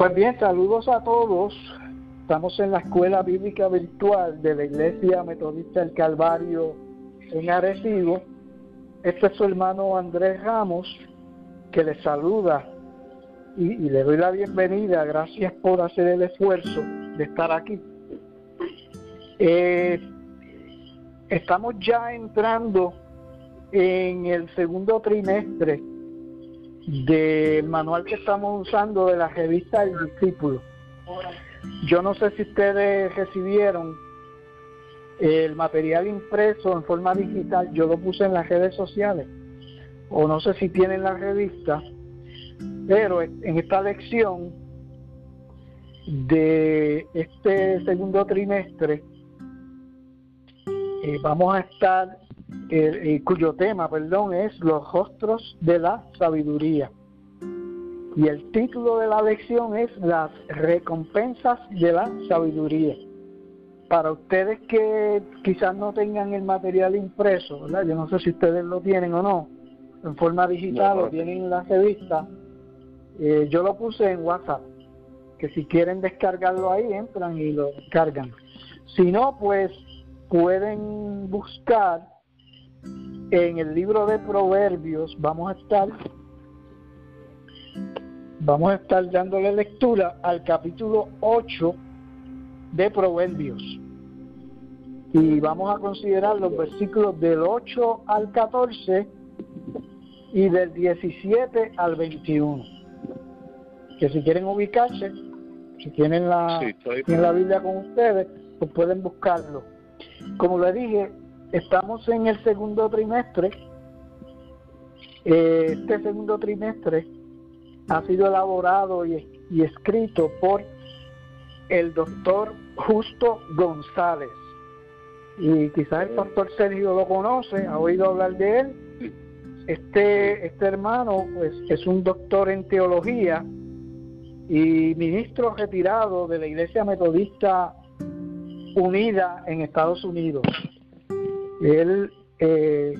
Pues bien, saludos a todos. Estamos en la Escuela Bíblica Virtual de la Iglesia Metodista del Calvario en Arecibo. Este es su hermano Andrés Ramos, que les saluda y, le doy la bienvenida. Gracias por hacer el esfuerzo de estar aquí. Eh, estamos ya entrando en el segundo trimestre del manual que estamos usando de la revista El Discípulo. Yo no sé si ustedes recibieron el material impreso en forma digital, yo lo puse en las redes sociales, o no sé si tienen la revista, pero en esta lección de este segundo trimestre eh, vamos a estar eh, cuyo tema, perdón, es los rostros de la sabiduría. Y el título de la lección es las recompensas de la sabiduría. Para ustedes que quizás no tengan el material impreso, ¿verdad? Yo no sé si ustedes lo tienen o no, en forma digital o tienen la revista, eh, yo lo puse en WhatsApp, que si quieren descargarlo ahí, entran y lo descargan. Si no, pues pueden buscar en el libro de Proverbios vamos a estar vamos a estar dándole lectura al capítulo 8 de Proverbios. Y vamos a considerar los versículos del 8 al 14 y del 17 al 21. Que si quieren ubicarse, si tienen la, tienen la Biblia con ustedes, pues pueden buscarlo. Como le dije, estamos en el segundo trimestre. Eh, este segundo trimestre ha sido elaborado y, escrito por el doctor Justo González. Y quizás el pastor Sergio lo conoce, ha oído hablar de él. Este, este hermano pues, es un doctor en teología y ministro retirado de la Iglesia Metodista Unida en Estados Unidos. Él eh,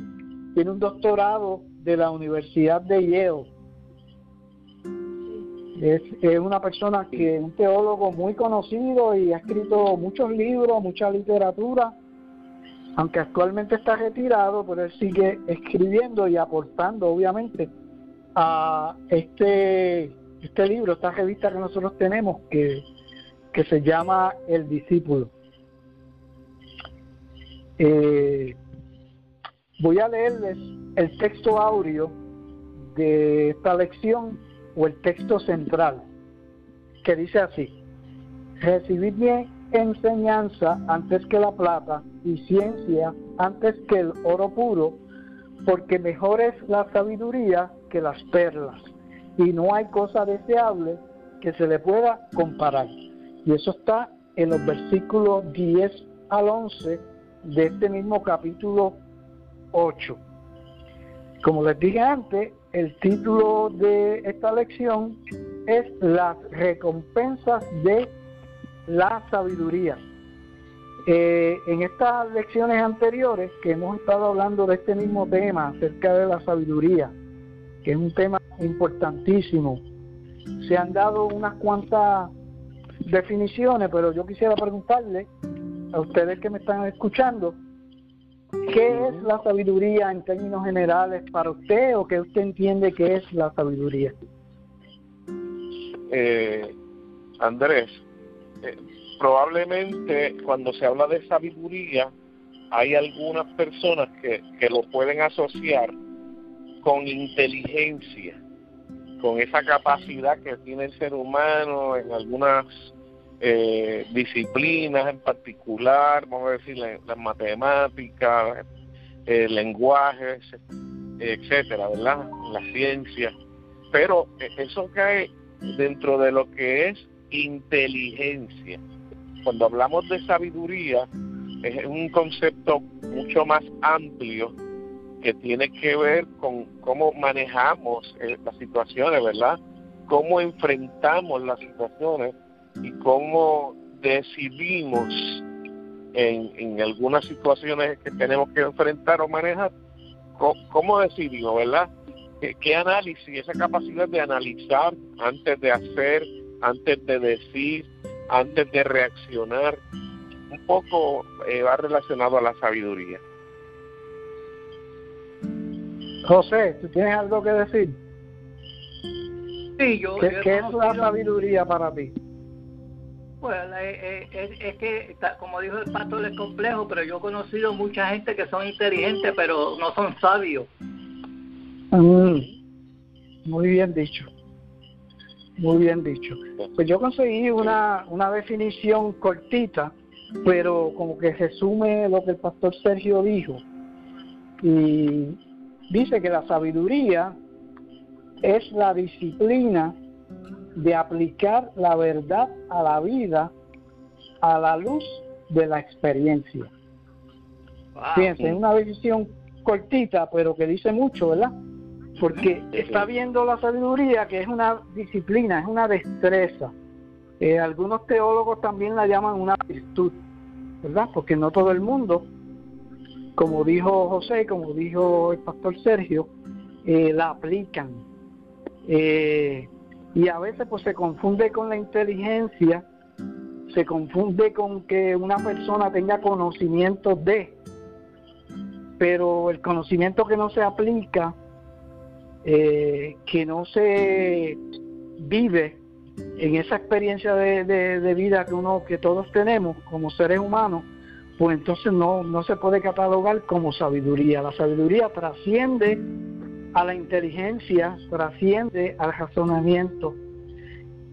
tiene un doctorado de la Universidad de Yale. Es, una persona que es un teólogo muy conocido y ha escrito muchos libros, mucha literatura, aunque actualmente está retirado, pero él sigue escribiendo y aportando, obviamente, a este, este libro, esta revista que nosotros tenemos, que, que se llama El Discípulo. Eh, voy a leerles el texto áureo de esta lección o el texto central, que dice así, recibid mi enseñanza antes que la plata y ciencia antes que el oro puro, porque mejor es la sabiduría que las perlas, y no hay cosa deseable que se le pueda comparar. Y eso está en los versículos 10 al 11 de este mismo capítulo 8. Como les dije antes, el título de esta lección es las recompensas de la sabiduría. Eh, en estas lecciones anteriores que hemos estado hablando de este mismo tema acerca de la sabiduría, que es un tema importantísimo, se han dado unas cuantas definiciones, pero yo quisiera preguntarle a ustedes que me están escuchando, ¿qué es la sabiduría en términos generales para usted o qué usted entiende que es la sabiduría? Eh, Andrés, eh, probablemente cuando se habla de sabiduría hay algunas personas que, que lo pueden asociar con inteligencia, con esa capacidad que tiene el ser humano en algunas eh, disciplinas en particular, vamos a decir, las matemáticas, eh, lenguajes, etcétera, ¿verdad? La ciencia. Pero eh, eso cae dentro de lo que es inteligencia. Cuando hablamos de sabiduría, es un concepto mucho más amplio que tiene que ver con cómo manejamos eh, las situaciones, ¿verdad? Cómo enfrentamos las situaciones y cómo decidimos en, en algunas situaciones que tenemos que enfrentar o manejar, cómo, decidimos, ¿verdad? ¿Qué, análisis, esa capacidad de analizar antes de hacer antes de decir, antes de reaccionar. Un poco eh, va relacionado a la sabiduría. José, ¿tú tienes algo que decir? Sí, yo. ¿Qué, es la sabiduría para ti? Pues eh, eh, es, que, como dijo el pastor, es complejo, pero yo he conocido mucha gente que son inteligentes, pero no son sabios. Mm, muy bien dicho. Muy bien dicho. Pues yo conseguí una, una definición cortita, pero como que resume lo que el pastor Sergio dijo. Y dice que la sabiduría es la disciplina de aplicar la verdad a la vida a la luz de la experiencia. Fíjense, es una decisión cortita, pero que dice mucho, ¿verdad? Porque está viendo la sabiduría que es una disciplina, es una destreza. Eh, algunos teólogos también la llaman una virtud, ¿verdad? Porque no todo el mundo, como dijo José, como dijo el pastor Sergio, eh, la aplican. Eh, y a veces pues se confunde con la inteligencia, se confunde con que una persona tenga conocimiento de, pero el conocimiento que no se aplica, eh, que no se vive en esa experiencia de, de, vida que uno que todos tenemos como seres humanos, pues entonces no, no se puede catalogar como sabiduría. La sabiduría trasciende a la inteligencia, trasciende al razonamiento.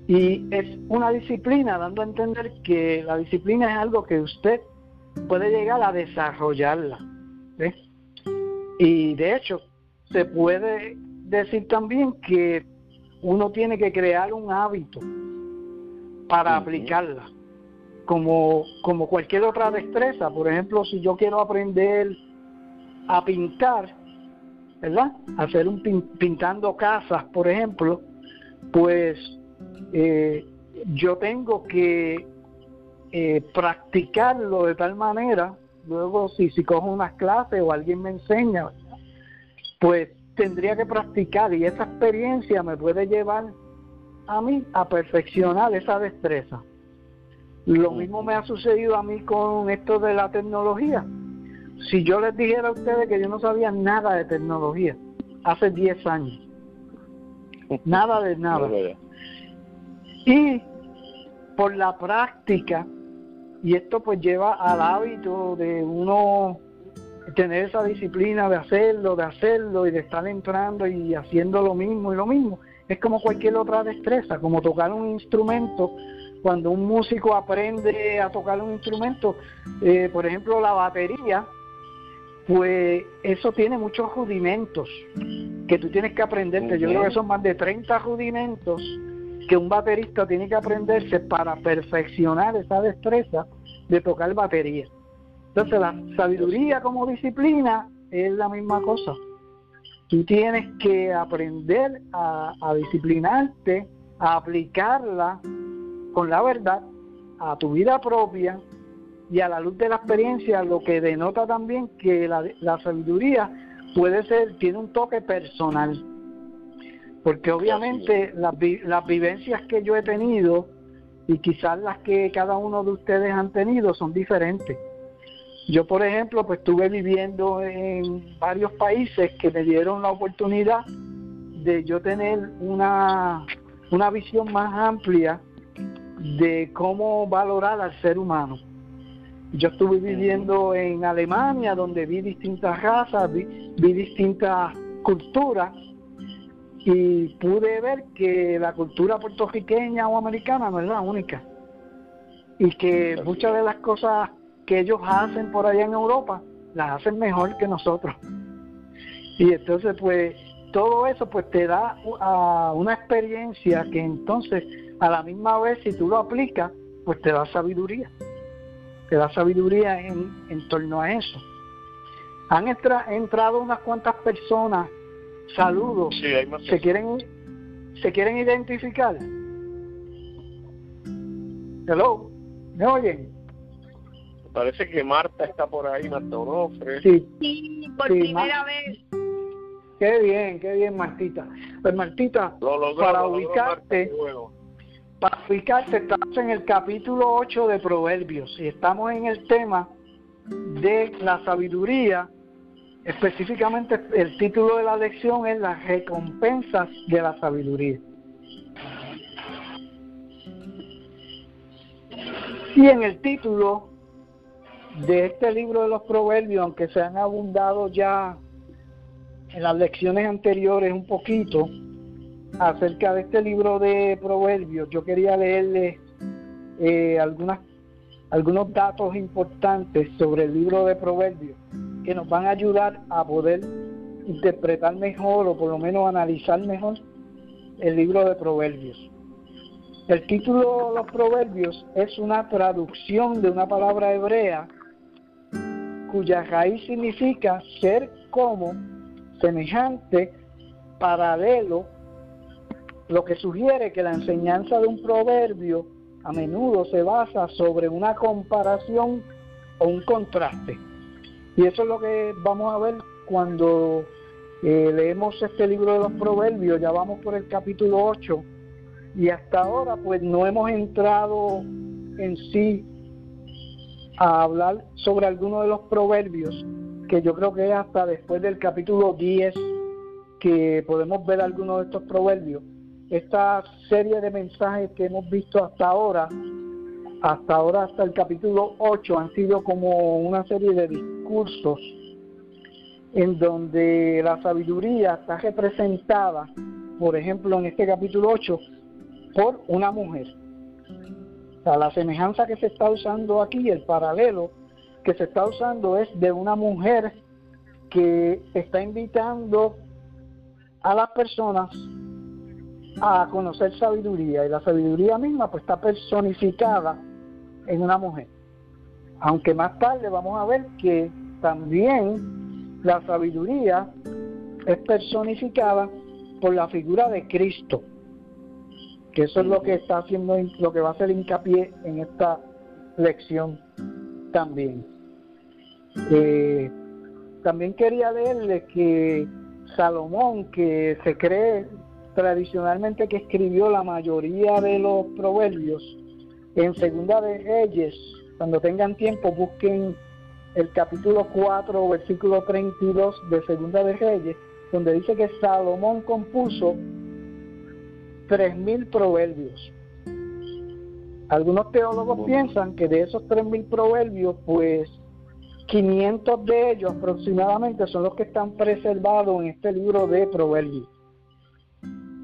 Y es una disciplina, dando a entender que la disciplina es algo que usted puede llegar a desarrollarla. Y de hecho, se puede decir también que uno tiene que crear un hábito para aplicarla, como, como cualquier otra destreza. Por ejemplo, si yo quiero aprender a pintar, ¿verdad? Hacer un pintando casas, por ejemplo, pues eh, yo tengo que eh, practicarlo de tal manera, luego si, si cojo unas clases o alguien me enseña, pues tendría que practicar y esa experiencia me puede llevar a mí a perfeccionar esa destreza. Lo mismo me ha sucedido a mí con esto de la tecnología si yo les dijera a ustedes que yo no sabía nada de tecnología hace 10 años, nada de nada. Y por la práctica, y esto pues lleva al hábito de uno tener esa disciplina de hacerlo, de hacerlo y de estar entrando y haciendo lo mismo y lo mismo. Es como cualquier otra destreza, como tocar un instrumento. Cuando un músico aprende a tocar un instrumento, eh, por ejemplo la batería, pues eso tiene muchos rudimentos que tú tienes que aprenderte. Yo creo que son más de 30 rudimentos que un baterista tiene que aprenderse para perfeccionar esa destreza de tocar batería. Entonces la sabiduría como disciplina es la misma cosa. Tú tienes que aprender a, a disciplinarte, a aplicarla con la verdad a tu vida propia y a la luz de la experiencia lo que denota también que la, la sabiduría puede ser, tiene un toque personal, porque obviamente las, las vivencias que yo he tenido y quizás las que cada uno de ustedes han tenido son diferentes. Yo, por ejemplo, pues estuve viviendo en varios países que me dieron la oportunidad de yo tener una, una visión más amplia de cómo valorar al ser humano. Yo estuve viviendo en Alemania, donde vi distintas razas, vi, distintas culturas y pude ver que la cultura puertorriqueña o americana no es la única. Y que muchas de las cosas que ellos hacen por allá en Europa las hacen mejor que nosotros. Y entonces pues todo eso pues te da una experiencia que entonces a la misma vez si tú lo aplicas pues te da sabiduría que da sabiduría en, en torno a eso. Han entrado unas cuantas personas, saludos, se quieren se quieren identificar. Hello, ¿me oyen? Parece que Marta está por ahí, Marta Onofre. Sí, sí por primera vez. Qué bien, qué bien, Martita. Pues Martita, para ubicarte, para explicarte, estamos en el capítulo 8 de Proverbios y estamos en el tema de la sabiduría. Específicamente el título de la lección es las recompensas de la sabiduría. Y en el título de este libro de los proverbios, aunque se han abundado ya en las lecciones anteriores un poquito acerca de este libro de proverbios, yo quería leerles eh, algunas, algunos datos importantes sobre el libro de proverbios que nos van a ayudar a poder interpretar mejor o por lo menos analizar mejor el libro de proverbios. El título de los proverbios es una traducción de una palabra hebrea cuya raíz significa ser como, semejante, paralelo, lo que sugiere que la enseñanza de un proverbio a menudo se basa sobre una comparación o un contraste. Y eso es lo que vamos a ver cuando eh, leemos este libro de los proverbios, ya vamos por el capítulo 8 y hasta ahora pues no hemos entrado en sí a hablar sobre algunos de los proverbios, que yo creo que es hasta después del capítulo 10 que podemos ver algunos de estos proverbios. Esta serie de mensajes que hemos visto hasta ahora, hasta ahora hasta el capítulo 8, han sido como una serie de discursos en donde la sabiduría está representada, por ejemplo, en este capítulo 8, por una mujer. La semejanza que se está usando aquí, el paralelo que se está usando es de una mujer que está invitando a las personas a conocer sabiduría y la sabiduría misma pues está personificada en una mujer. Aunque más tarde vamos a ver que también la sabiduría es personificada por la figura de Cristo que eso es lo que está haciendo, lo que va a hacer hincapié en esta lección también. Eh, también quería leerle que Salomón, que se cree tradicionalmente que escribió la mayoría de los proverbios, en Segunda de Reyes, cuando tengan tiempo, busquen el capítulo 4, versículo 32 de Segunda de Reyes, donde dice que Salomón compuso tres mil proverbios. Algunos teólogos piensan que de esos tres mil proverbios, pues 500 de ellos aproximadamente son los que están preservados en este libro de proverbios.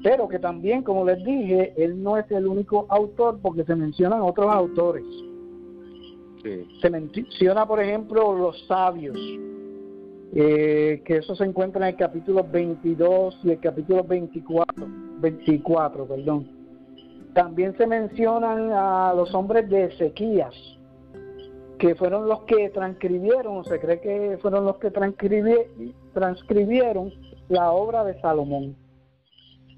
Pero que también, como les dije, él no es el único autor porque se mencionan otros autores. Se menciona, por ejemplo, los sabios, eh, que eso se encuentra en el capítulo 22 y el capítulo 24 24, perdón. También se mencionan a los hombres de Ezequías, que fueron los que transcribieron, se cree que fueron los que transcribieron la obra de Salomón.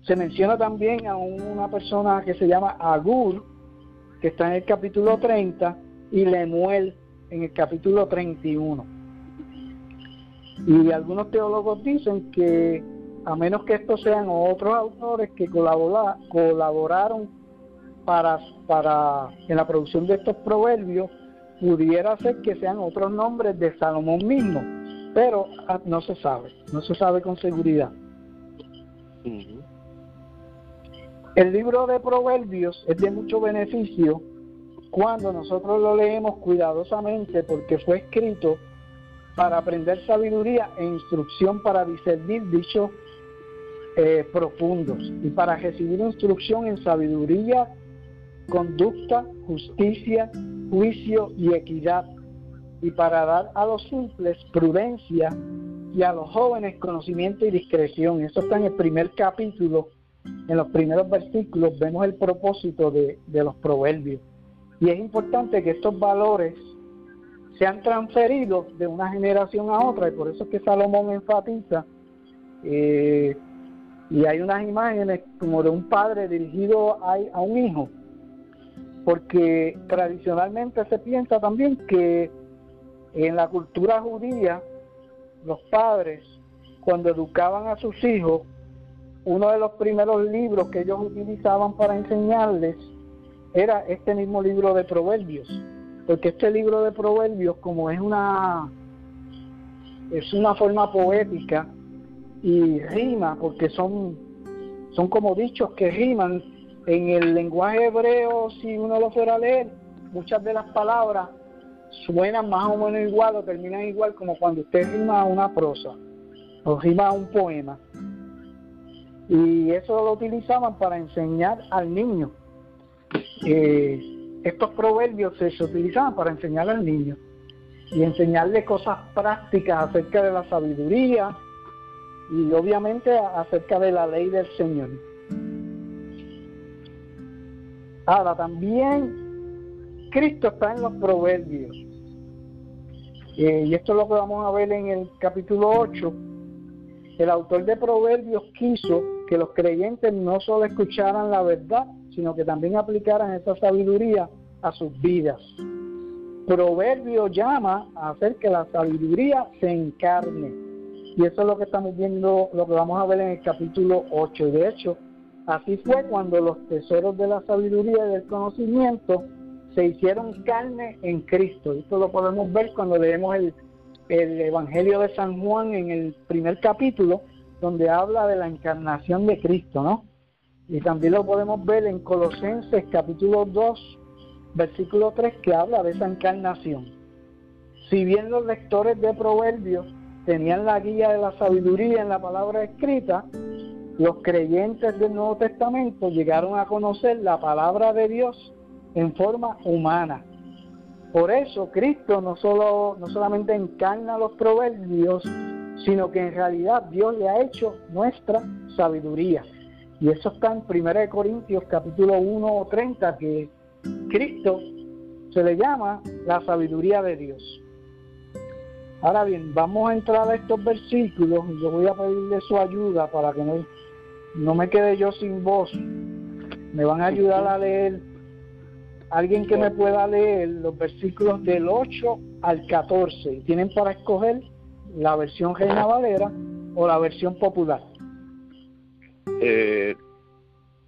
Se menciona también a una persona que se llama Agur, que está en el capítulo 30, y Lemuel en el capítulo 31. Y algunos teólogos dicen que a menos que estos sean otros autores que colaboraron para, en la producción de estos proverbios, pudiera ser que sean otros nombres de Salomón mismo, pero ah, no se sabe, no se sabe con seguridad. El libro de Proverbios es de mucho beneficio cuando nosotros lo leemos cuidadosamente porque fue escrito para aprender sabiduría e instrucción para discernir dicho eh, profundos y para recibir instrucción en sabiduría, conducta, justicia, juicio y equidad, y para dar a los simples prudencia y a los jóvenes conocimiento y discreción. Eso está en el primer capítulo, en los primeros versículos vemos el propósito de, los proverbios. Y es importante que estos valores sean transferidos de una generación a otra, y por eso es que Salomón enfatiza eh, y hay unas imágenes como de un padre dirigido a un hijo, porque tradicionalmente se piensa también que en la cultura judía los padres cuando educaban a sus hijos, uno de los primeros libros que ellos utilizaban para enseñarles era este mismo libro de Proverbios, porque este libro de Proverbios, como es una es una forma poética y rima, porque son son como dichos que riman en el lenguaje hebreo, si uno lo fuera a leer, muchas de las palabras suenan más o menos igual o terminan igual como cuando usted rima una prosa o rima un poema. Y eso lo utilizaban para enseñar al niño. Eh, estos proverbios se, utilizaban para enseñar al niño y enseñarle cosas prácticas acerca de la sabiduría y obviamente acerca de la ley del Señor. Ahora también Cristo está en los proverbios. Eh, y esto es lo que vamos a ver en el capítulo 8. El autor de Proverbios quiso que los creyentes no solo escucharan la verdad, sino que también aplicaran esa sabiduría a sus vidas. Proverbio llama a hacer que la sabiduría se encarne. Y eso es lo que estamos viendo, lo que vamos a ver en el capítulo 8. De hecho, así fue cuando los tesoros de la sabiduría y del conocimiento se hicieron carne en Cristo. Esto lo podemos ver cuando leemos el, el Evangelio de San Juan en el primer capítulo, donde habla de la encarnación de Cristo, ¿no? Y también lo podemos ver en Colosenses capítulo 2, versículo 3, que habla de esa encarnación. Si bien los lectores de Proverbios tenían la guía de la sabiduría en la palabra escrita, los creyentes del Nuevo Testamento llegaron a conocer la palabra de Dios en forma humana. Por eso Cristo no, solo, no solamente encarna los proverbios, sino que en realidad Dios le ha hecho nuestra sabiduría. Y eso está en 1 Corintios capítulo 1 30, que Cristo se le llama la sabiduría de Dios. Ahora bien, vamos a entrar a estos versículos y yo voy a pedirle su ayuda para que no, no me quede yo sin voz. Me van a ayudar a leer, alguien que me pueda leer los versículos del 8 al 14. Y tienen para escoger la versión Reina Valera o la versión popular. Eh,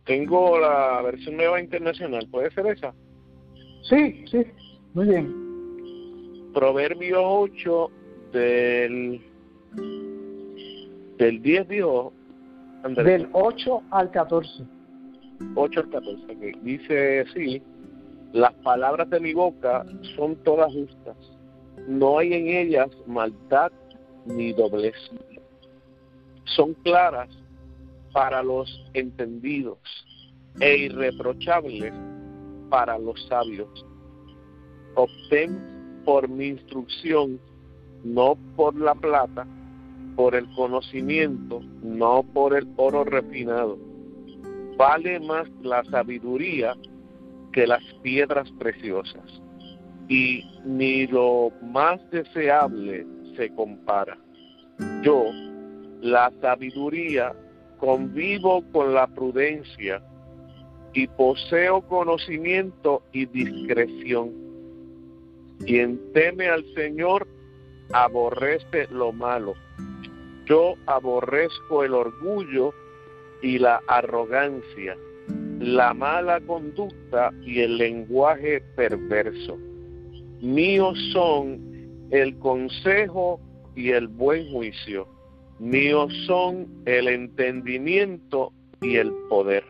tengo la versión nueva internacional, ¿puede ser esa? Sí, sí, muy bien. Proverbio 8 del del 10 dijo Del 8 al 14. 8 al 14, dice así, las palabras de mi boca son todas justas, no hay en ellas maldad ni doblez. Son claras para los entendidos e irreprochables para los sabios. Obtén por mi instrucción, no por la plata, por el conocimiento, no por el oro refinado. Vale más la sabiduría que las piedras preciosas, y ni lo más deseable se compara. Yo, la sabiduría, convivo con la prudencia y poseo conocimiento y discreción. Quien teme al Señor aborrece lo malo. Yo aborrezco el orgullo y la arrogancia, la mala conducta y el lenguaje perverso. Míos son el consejo y el buen juicio. Míos son el entendimiento y el poder.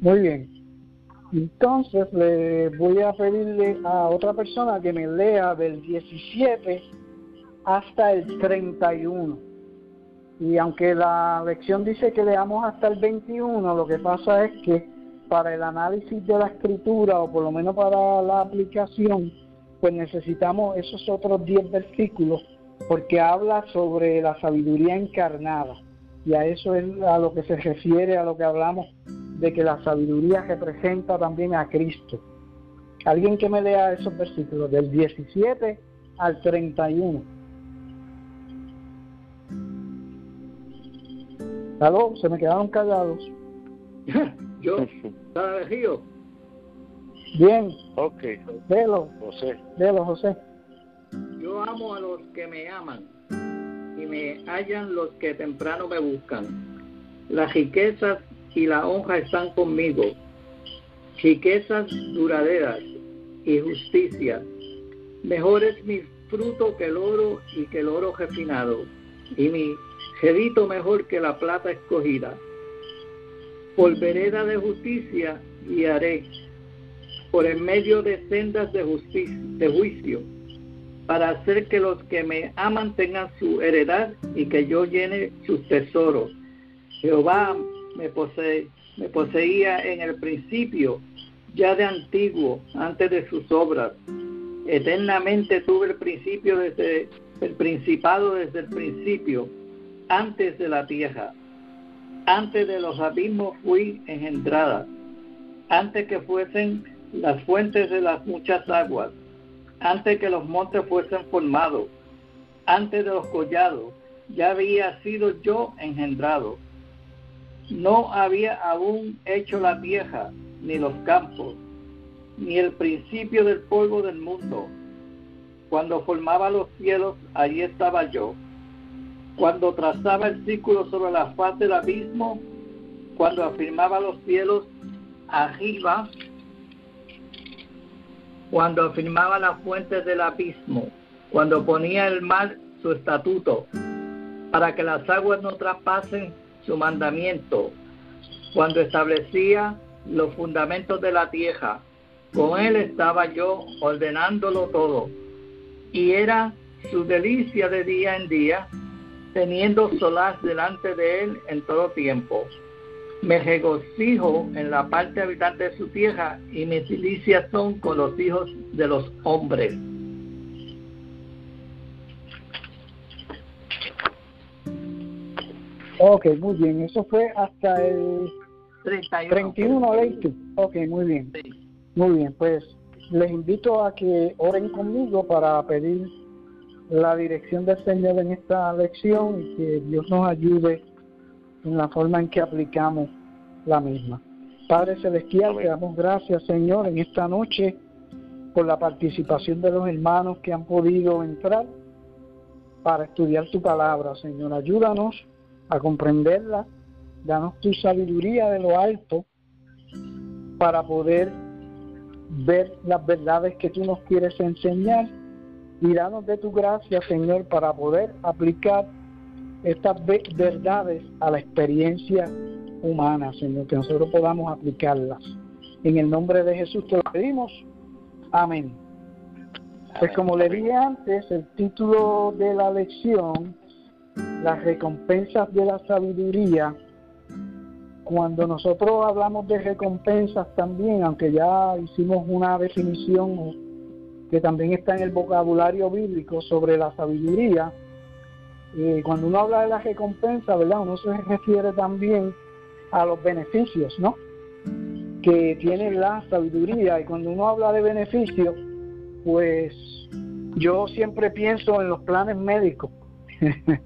Muy bien. Entonces le voy a pedirle a otra persona que me lea del 17 hasta el 31. Y aunque la lección dice que leamos hasta el 21, lo que pasa es que para el análisis de la escritura, o por lo menos para la aplicación, pues necesitamos esos otros 10 versículos porque habla sobre la sabiduría encarnada. Y a eso es a lo que se refiere, a lo que hablamos de que la sabiduría representa también a Cristo. Alguien que me lea esos versículos del 17 al 31. ¿Aló? Se me quedaron callados. Yo, Río. Bien. Ok. Velo. José. Velo, José. Yo amo a los que me aman y me hallan los que temprano me buscan. Las riquezas y la honra están conmigo riquezas duraderas y justicia. Mejor es mi fruto que el oro y que el oro refinado, y mi gedito mejor que la plata escogida. Por vereda de justicia guiaré, por en medio de sendas de, justicia, de juicio, para hacer que los que me aman tengan su heredad y que yo llene sus tesoros. Jehová me, posee, me poseía en el principio, ya de antiguo, antes de sus obras. Eternamente tuve el principio desde el principado desde el principio, antes de la tierra. Antes de los abismos fui engendrada, antes que fuesen las fuentes de las muchas aguas, antes que los montes fuesen formados, antes de los collados, ya había sido yo engendrado no había aún hecho la tierra, ni los campos, ni el principio del polvo del mundo. Cuando formaba los cielos, allí estaba yo. Cuando trazaba el círculo sobre la faz del abismo, cuando afirmaba los cielos arriba, cuando afirmaba las fuentes del abismo, cuando ponía el mar su estatuto, para que las aguas no traspasen su mandamiento, cuando establecía los fundamentos de la tierra. Con él estaba yo ordenándolo todo, y era su delicia de día en día, teniendo solaz delante de él en todo tiempo. Me regocijo en la parte habitante de su tierra, y mis delicias son con los hijos de los hombres. Ok, muy bien. Eso fue hasta el 31, 20. Ok, muy bien. Muy bien, pues les invito a que oren conmigo para pedir la dirección del Señor en esta lección y que Dios nos ayude en la forma en que aplicamos la misma. Padre Celestial, te damos gracias, Señor, en esta noche por la participación de los hermanos que han podido entrar para estudiar tu palabra, Señor. Ayúdanos a comprenderla. Danos tu sabiduría de lo alto para poder ver las verdades que tú nos quieres enseñar y danos de tu gracia, Señor, para poder aplicar estas verdades a la experiencia humana, Señor, que nosotros podamos aplicarlas. En el nombre de Jesús te lo pedimos. Amén. Pues como le dije antes, el título de la lección las recompensas de la sabiduría, cuando nosotros hablamos de recompensas también, aunque ya hicimos una definición que también está en el vocabulario bíblico sobre la sabiduría, eh, cuando uno habla de la recompensa, ¿verdad? Uno se refiere también a los beneficios, ¿no? Que tiene la sabiduría. Y cuando uno habla de beneficios, pues yo siempre pienso en los planes médicos.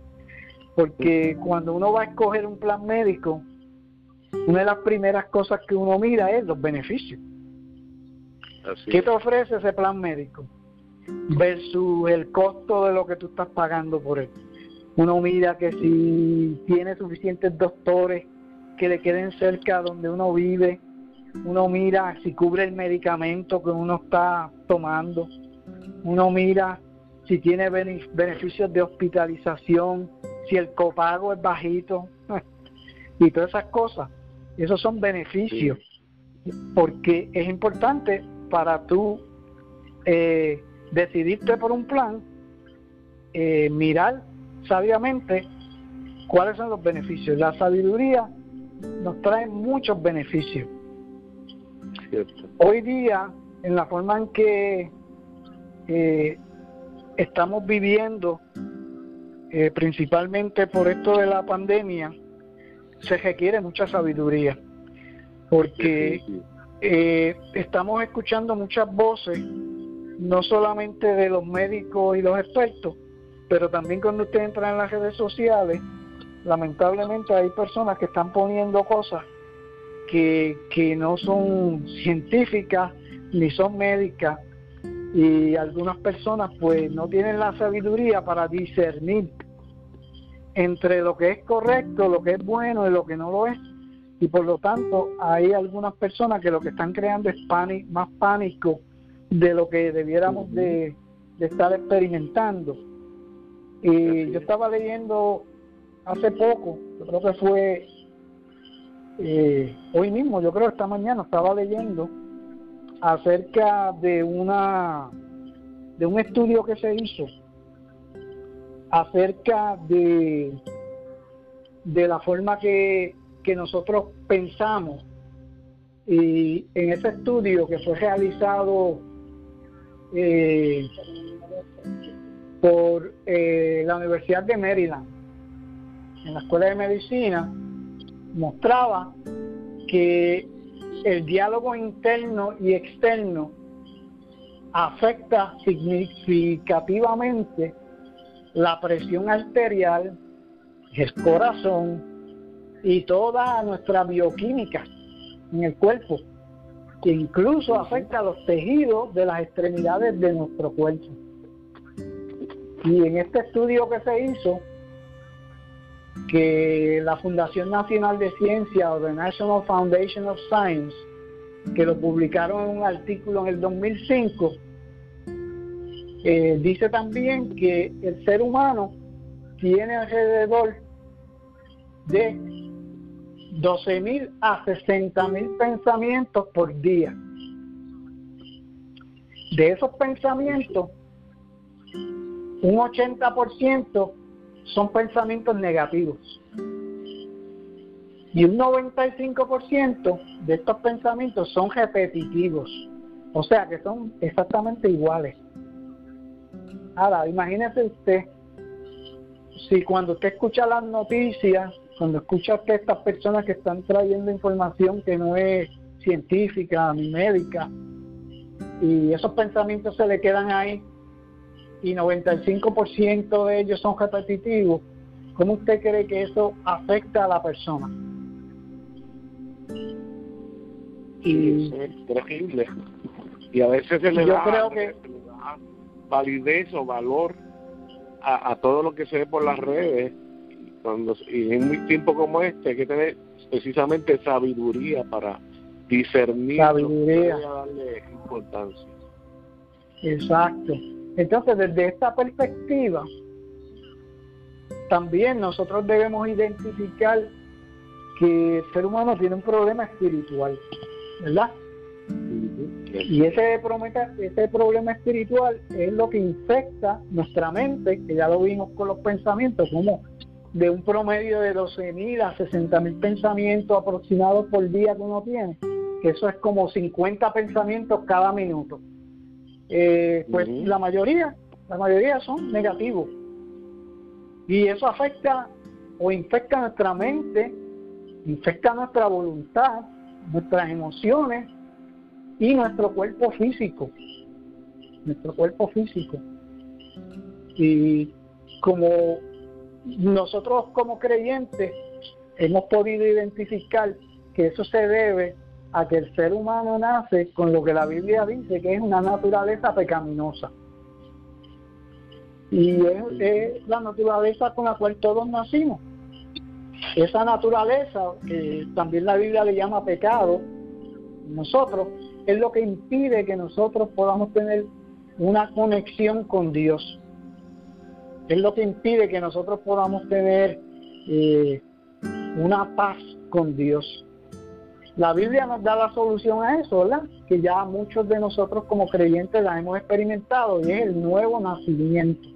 Porque cuando uno va a escoger un plan médico, una de las primeras cosas que uno mira es los beneficios. ¿Qué te ofrece ese plan médico? Versus el costo de lo que tú estás pagando por él. Uno mira que si tiene suficientes doctores que le queden cerca donde uno vive, uno mira si cubre el medicamento que uno está tomando, uno mira si tiene beneficios de hospitalización, si el copago es bajito y todas esas cosas. Esos son beneficios, porque es importante para tú eh, decidirte por un plan, eh, mirar sabiamente cuáles son los beneficios. La sabiduría nos trae muchos beneficios. Hoy día, en la forma en que eh, estamos viviendo, eh, principalmente por esto de la pandemia, se requiere mucha sabiduría, porque eh, estamos escuchando muchas voces, no solamente de los médicos y los expertos, pero también cuando usted entra en las redes sociales, lamentablemente hay personas que están poniendo cosas que, que no son científicas ni son médicas y algunas personas pues no tienen la sabiduría para discernir entre lo que es correcto, lo que es bueno y lo que no lo es, y por lo tanto hay algunas personas que lo que están creando es más pánico de lo que debiéramos de, estar experimentando. Y yo estaba leyendo hace poco, yo creo que fue eh, hoy mismo, yo creo esta mañana estaba leyendo acerca de una de un estudio que se hizo acerca de de la forma que que nosotros pensamos. Y en ese estudio que fue realizado eh, por eh, la Universidad de Maryland en la Escuela de Medicina mostraba que el diálogo interno y externo afecta significativamente la presión arterial, el corazón, y toda nuestra bioquímica en el cuerpo, que incluso afecta a los tejidos de las extremidades de nuestro cuerpo. Y en este estudio que se hizo, que la Fundación Nacional de Ciencia o the National Foundation of Science, que lo publicaron en un artículo en el 2005, eh, dice también que el ser humano tiene alrededor de 12.000 a 60.000 pensamientos por día. De esos pensamientos, un 80% son pensamientos negativos. Y un 95% de estos pensamientos son repetitivos. O sea que son exactamente iguales. Ahora, imagínese usted, si cuando usted escucha las noticias cuando escuchas que estas personas que están trayendo información que no es científica ni médica, y esos pensamientos se le quedan ahí, y 95% de ellos son repetitivos, ¿cómo usted cree que eso afecta a la persona? Y es terrible. Y a veces se le, yo creo que, validez o valor a, a todo lo que se ve por las redes cuando y en un tiempo como este hay que tener precisamente sabiduría para discernir sabiduría. darle importancia exacto entonces desde esta perspectiva también nosotros debemos identificar que el ser humano tiene un problema espiritual verdad y ese problema, ese problema espiritual es lo que infecta nuestra mente, que ya lo vimos con los pensamientos, como de un promedio de 12.000 a 60.000 pensamientos aproximados por día que uno tiene, eso es como 50 pensamientos cada minuto. Eh, pues la mayoría, la mayoría son negativos. Y eso afecta o infecta nuestra mente, infecta nuestra voluntad, nuestras emociones y nuestro cuerpo físico. Nuestro cuerpo físico. Y como nosotros como creyentes hemos podido identificar que eso se debe a que el ser humano nace con lo que la Biblia dice que es una naturaleza pecaminosa. Y es, la naturaleza con la cual todos nacimos. Esa naturaleza, que también la Biblia le llama pecado, nosotros, es lo que impide que nosotros podamos tener una conexión con Dios es lo que impide que nosotros podamos tener eh, una paz con Dios. La Biblia nos da la solución a eso, ¿verdad? Que ya muchos de nosotros como creyentes la hemos experimentado y es el nuevo nacimiento.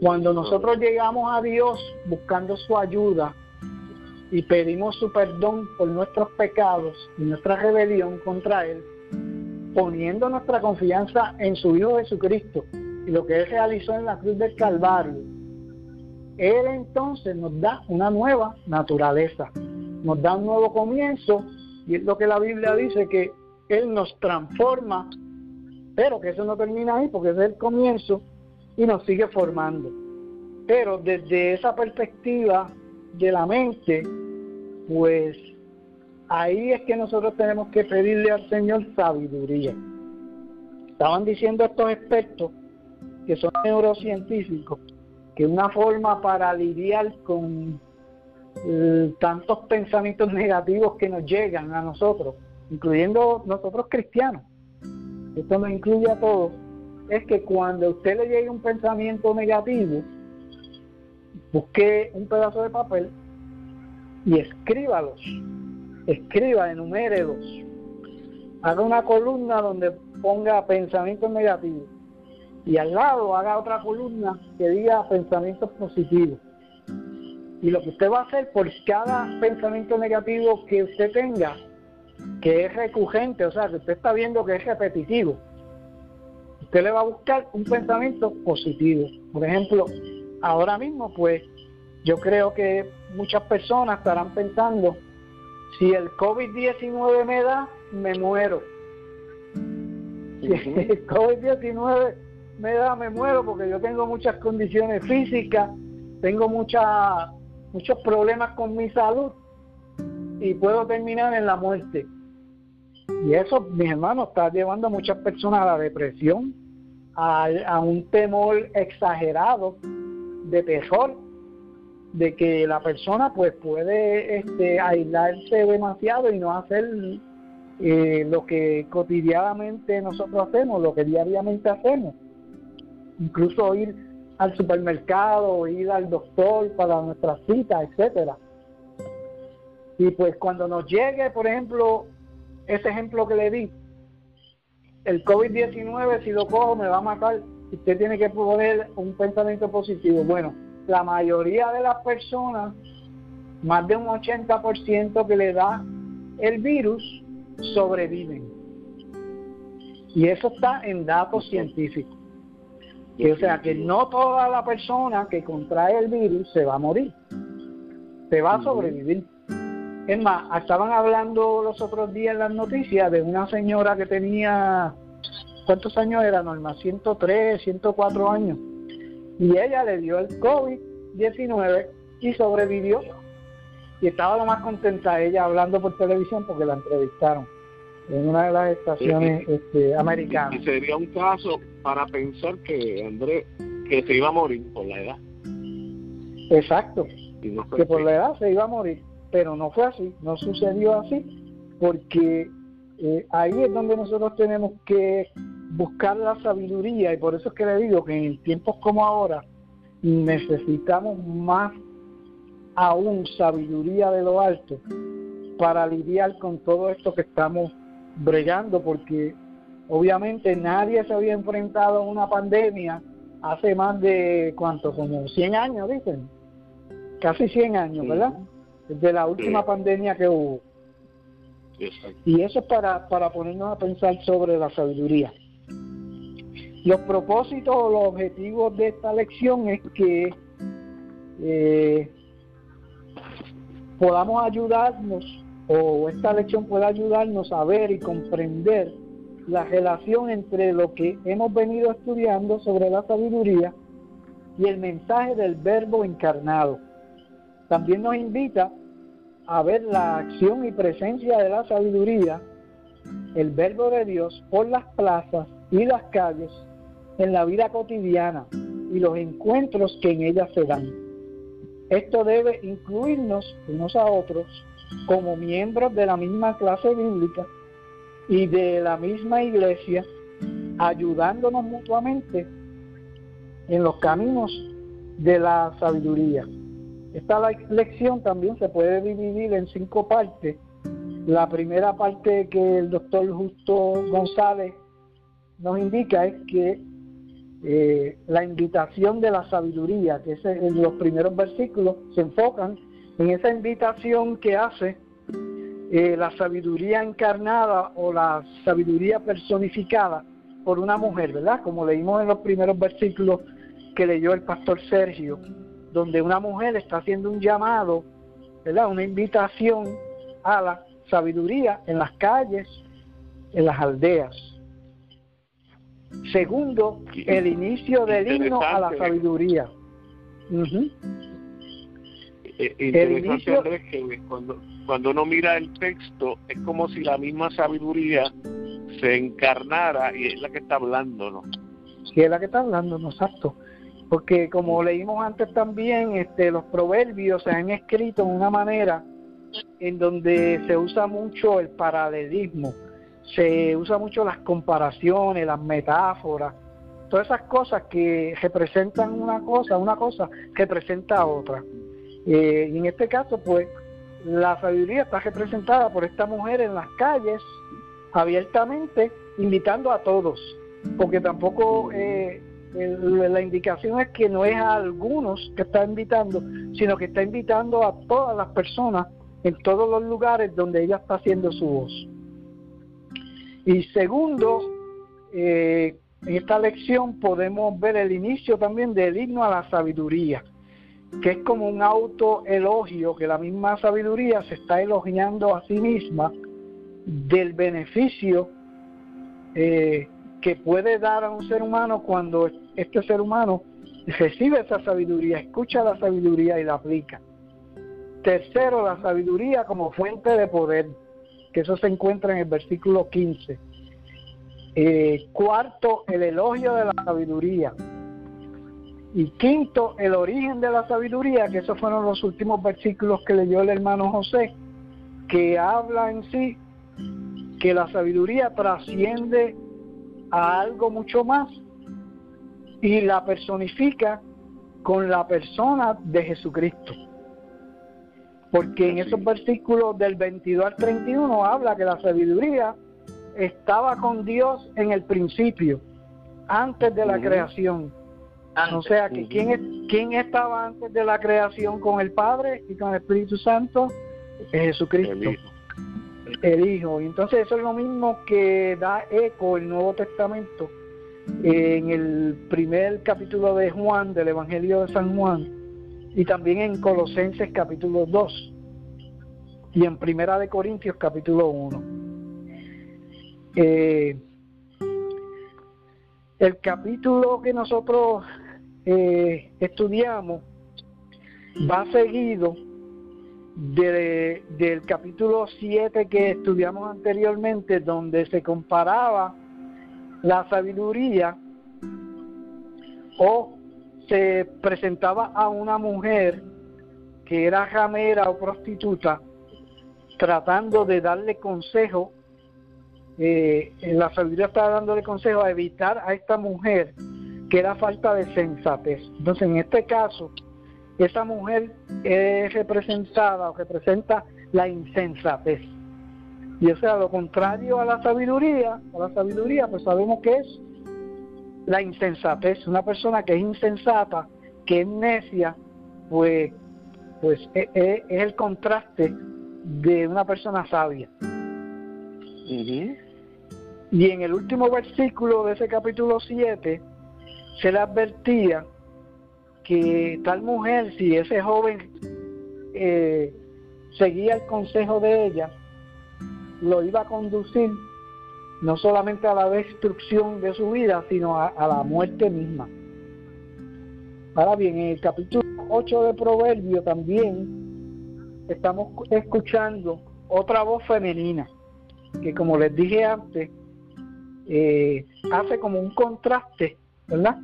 Cuando nosotros llegamos a Dios buscando su ayuda y pedimos su perdón por nuestros pecados y nuestra rebelión contra Él, poniendo nuestra confianza en su Hijo Jesucristo, y lo que Él realizó en la cruz del Calvario, Él entonces nos da una nueva naturaleza, nos da un nuevo comienzo y es lo que la Biblia dice que Él nos transforma, pero que eso no termina ahí porque es el comienzo y nos sigue formando. Pero desde esa perspectiva de la mente, pues ahí es que nosotros tenemos que pedirle al Señor sabiduría. Estaban diciendo estos expertos que son neurocientíficos, que una forma para lidiar con tantos pensamientos negativos que nos llegan a nosotros, incluyendo nosotros cristianos, esto nos incluye a todos, es que cuando a usted le llegue un pensamiento negativo, busque un pedazo de papel y escríbalos, escriba, enumérelos, haga una columna donde ponga pensamientos negativos. Y al lado haga otra columna que diga pensamientos positivos. Y lo que usted va a hacer por cada pensamiento negativo que usted tenga, que es recurrente, o sea, que usted está viendo que es repetitivo, usted le va a buscar un pensamiento positivo. Por ejemplo, ahora mismo, pues, yo creo que muchas personas estarán pensando, si el COVID-19 me da, me muero. Si el COVID-19 me da, me muero porque yo tengo muchas condiciones físicas, tengo mucha, muchos problemas con mi salud y puedo terminar en la muerte. Y eso, mis hermanos, está llevando a muchas personas a la depresión, a, un temor exagerado de terror, de que la persona pues puede este, aislarse demasiado y no hacer eh, lo que cotidianamente nosotros hacemos, lo que diariamente hacemos. Incluso ir al supermercado, ir al doctor para nuestra cita, etcétera. Y pues cuando nos llegue, por ejemplo, ese ejemplo que le di, el COVID-19, si lo cojo, me va a matar. Usted tiene que poner un pensamiento positivo. Bueno, la mayoría de las personas, más de un 80% que le da el virus, sobreviven. Y eso está en datos científicos. O sea que no toda la persona que contrae el virus se va a morir, se va a sobrevivir. Es más, estaban hablando los otros días en las noticias de una señora que tenía, ¿cuántos años era, Norma? 103, 104 años. Y ella le dio el COVID-19 y sobrevivió. Y estaba lo más contenta ella hablando por televisión porque la entrevistaron en una de las estaciones este, americanas. Y sería un caso para pensar que Andrés que se iba a morir por la edad. Exacto, que por la edad se iba a morir pero no fue así, no sucedió así, porque eh, ahí es donde nosotros tenemos que buscar la sabiduría y por eso es que le digo que en tiempos como ahora necesitamos más aún sabiduría de lo alto para lidiar con todo esto que estamos bregando porque obviamente nadie se había enfrentado a una pandemia hace más de cuánto como 100 años dicen. Casi 100 años verdad de la última pandemia que hubo. Y eso es para, para ponernos a pensar sobre la sabiduría. Los propósitos o los objetivos de esta lección es que eh, podamos ayudarnos, o esta lección pueda ayudarnos a ver y comprender la relación entre lo que hemos venido estudiando sobre la sabiduría y el mensaje del verbo encarnado. También nos invita a ver la acción y presencia de la sabiduría, el verbo de Dios, por las plazas y las calles en la vida cotidiana y los encuentros que en ellas se dan. Esto debe incluirnos unos a otros como miembros de la misma clase bíblica y de la misma iglesia, ayudándonos mutuamente en los caminos de la sabiduría. Esta lección también se puede dividir en cinco partes. La primera parte que el doctor Justo González nos indica es que eh, la invitación de la sabiduría, que es en los primeros versículos, se enfocan en esa invitación que hace eh, la sabiduría encarnada o la sabiduría personificada por una mujer, ¿verdad? Como leímos en los primeros versículos que leyó el pastor Sergio donde una mujer está haciendo un llamado, ¿verdad? Una invitación a la sabiduría en las calles, en las aldeas. Segundo, el inicio del himno a la sabiduría. Eh, interesante el que cuando, cuando uno mira el texto es como si la misma sabiduría se encarnara y es la que está hablando, ¿no? Sí, es la que está hablando, ¿no? exacto. porque como leímos antes también, este, los proverbios se han escrito de una manera en donde se usa mucho el paralelismo, se usa mucho las comparaciones, las metáforas, todas esas cosas que representan una cosa, una cosa representa otra. Eh, y en este caso, pues, la sabiduría está representada por esta mujer en las calles, abiertamente, invitando a todos, porque tampoco eh, la indicación es que no es a algunos que está invitando, sino que está invitando a todas las personas en todos los lugares donde ella está haciendo su voz. Y segundo, eh, en esta lección podemos ver el inicio también del himno a la sabiduría, que es como un autoelogio, que la misma sabiduría se está elogiando a sí misma del beneficio eh, que puede dar a un ser humano cuando este ser humano recibe esa sabiduría, escucha la sabiduría y la aplica. Tercero, la sabiduría como fuente de poder, que eso se encuentra en el versículo 15. Eh, cuarto, el elogio de la sabiduría. Y quinto, el origen de la sabiduría, que esos fueron los últimos versículos que leyó el hermano José, que habla en sí que la sabiduría trasciende a algo mucho más y la personifica con la persona de Jesucristo. Porque en esos versículos del 22 al 31 habla que la sabiduría estaba con Dios en el principio, antes de la creación. O sea, que ¿quién, ¿quién estaba antes de la creación con el Padre y con el Espíritu Santo? Jesucristo. El Hijo. El Hijo. Y entonces eso es lo mismo que da eco el Nuevo Testamento en el primer capítulo de Juan, del Evangelio de San Juan, y también en Colosenses capítulo 2 y en Primera de Corintios capítulo 1. Eh, el capítulo que nosotros eh, estudiamos va seguido del capítulo 7 que estudiamos anteriormente, donde se comparaba la sabiduría o se presentaba a una mujer que era ramera o prostituta tratando de darle consejo, eh, la sabiduría estaba dándole consejo a evitar a esta mujer que era falta de sensatez. Entonces, en este caso, esa mujer es representada o representa la insensatez. Y o sea, lo contrario a la sabiduría, a la sabiduría, pues sabemos que es la insensatez. Una persona que es insensata, que es necia, pues, pues es, e, es, el contraste de una persona sabia. Y en el último versículo de ese capítulo 7 se le advertía que tal mujer, si ese joven eh, seguía el consejo de ella, lo iba a conducir no solamente a la destrucción de su vida, sino a, la muerte misma. Ahora bien, en el capítulo 8 de Proverbio también estamos escuchando otra voz femenina, que como les dije antes, eh, hace como un contraste, ¿verdad?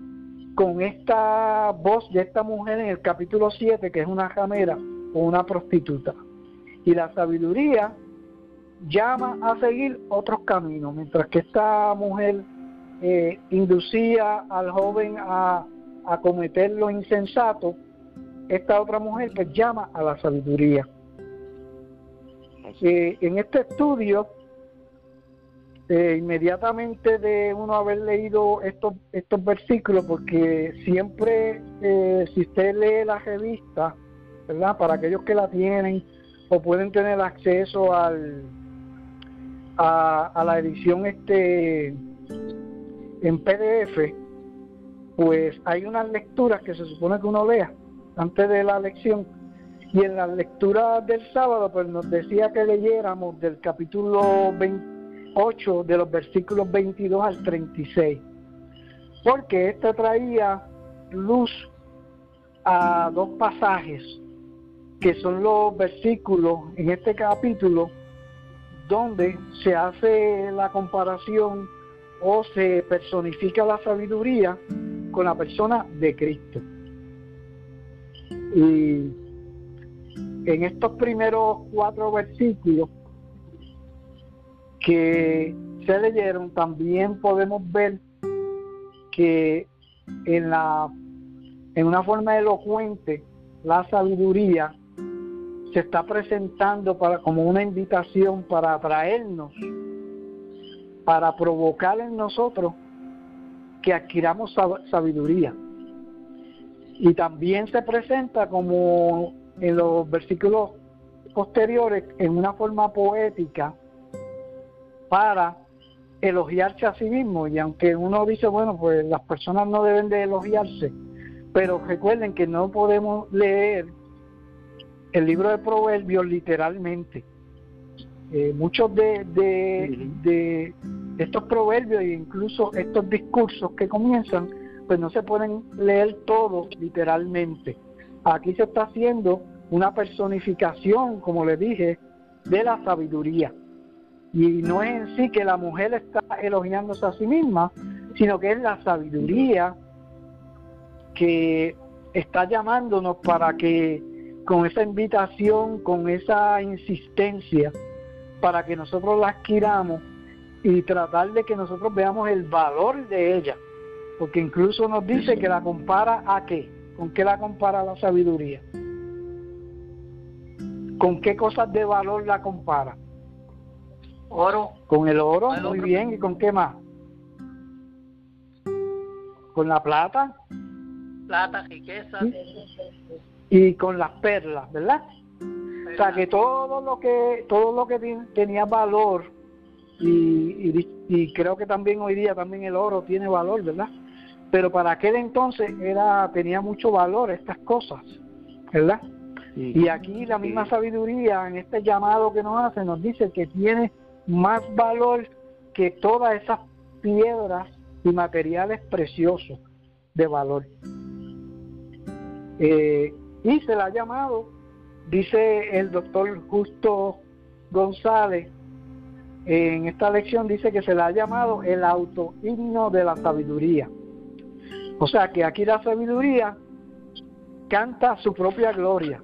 Con esta voz de esta mujer en el capítulo 7, que es una jamera o una prostituta. Y la sabiduría llama a seguir otros caminos, mientras que esta mujer eh, inducía al joven a, a, cometer lo insensato, esta otra mujer pues llama a la sabiduría. Eh, en este estudio, eh, inmediatamente de uno haber leído estos, estos versículos, porque siempre, si usted lee la revista, ¿verdad? Para aquellos que la tienen o pueden tener acceso al, a, la edición este en PDF, pues hay unas lecturas que se supone que uno lea antes de la lección. Y en la lectura del sábado, pues nos decía que leyéramos del capítulo 28, de los versículos 22 al 36. Porque este traía luz a dos pasajes, que son los versículos en este capítulo donde se hace la comparación o se personifica la sabiduría con la persona de Cristo. Y en estos primeros cuatro versículos que se leyeron, también podemos ver que en la en una forma elocuente la sabiduría se está presentando para como una invitación para atraernos para provocar en nosotros que adquiramos sabiduría. Y también se presenta como en los versículos posteriores en una forma poética para elogiarse a sí mismo. Y aunque uno dice, bueno, pues las personas no deben de elogiarse, pero recuerden que no podemos leer el libro de Proverbios literalmente eh, muchos de, de, estos proverbios e incluso estos discursos que comienzan, pues no se pueden leer todos literalmente. Aquí se está haciendo una personificación, como les dije, de la sabiduría. Y no es en sí que la mujer está elogiándose a sí misma, sino que es la sabiduría que está llamándonos para que con esa invitación, con esa insistencia, para que nosotros la adquiramos y tratar de que nosotros veamos el valor de ella. Porque incluso nos dice que la compara a qué. ¿Con qué la compara la sabiduría? ¿Con qué cosas de valor la compara? Oro. Con el oro, muy bien. ¿Y con qué más? Con la plata. Plata, riqueza. Y con las perlas, ¿verdad? O sea que todo lo que todo lo que tenía valor y, y, creo que también hoy día también el oro tiene valor, ¿verdad? Pero para aquel entonces era tenía mucho valor estas cosas, ¿verdad? Y aquí la misma sabiduría en este llamado que nos hace nos dice que tiene más valor que todas esas piedras y materiales preciosos de valor. Eh, y se la ha llamado Dice el doctor Justo González, en esta lección dice que se le ha llamado el auto himno de la sabiduría. O sea que aquí la sabiduría canta su propia gloria.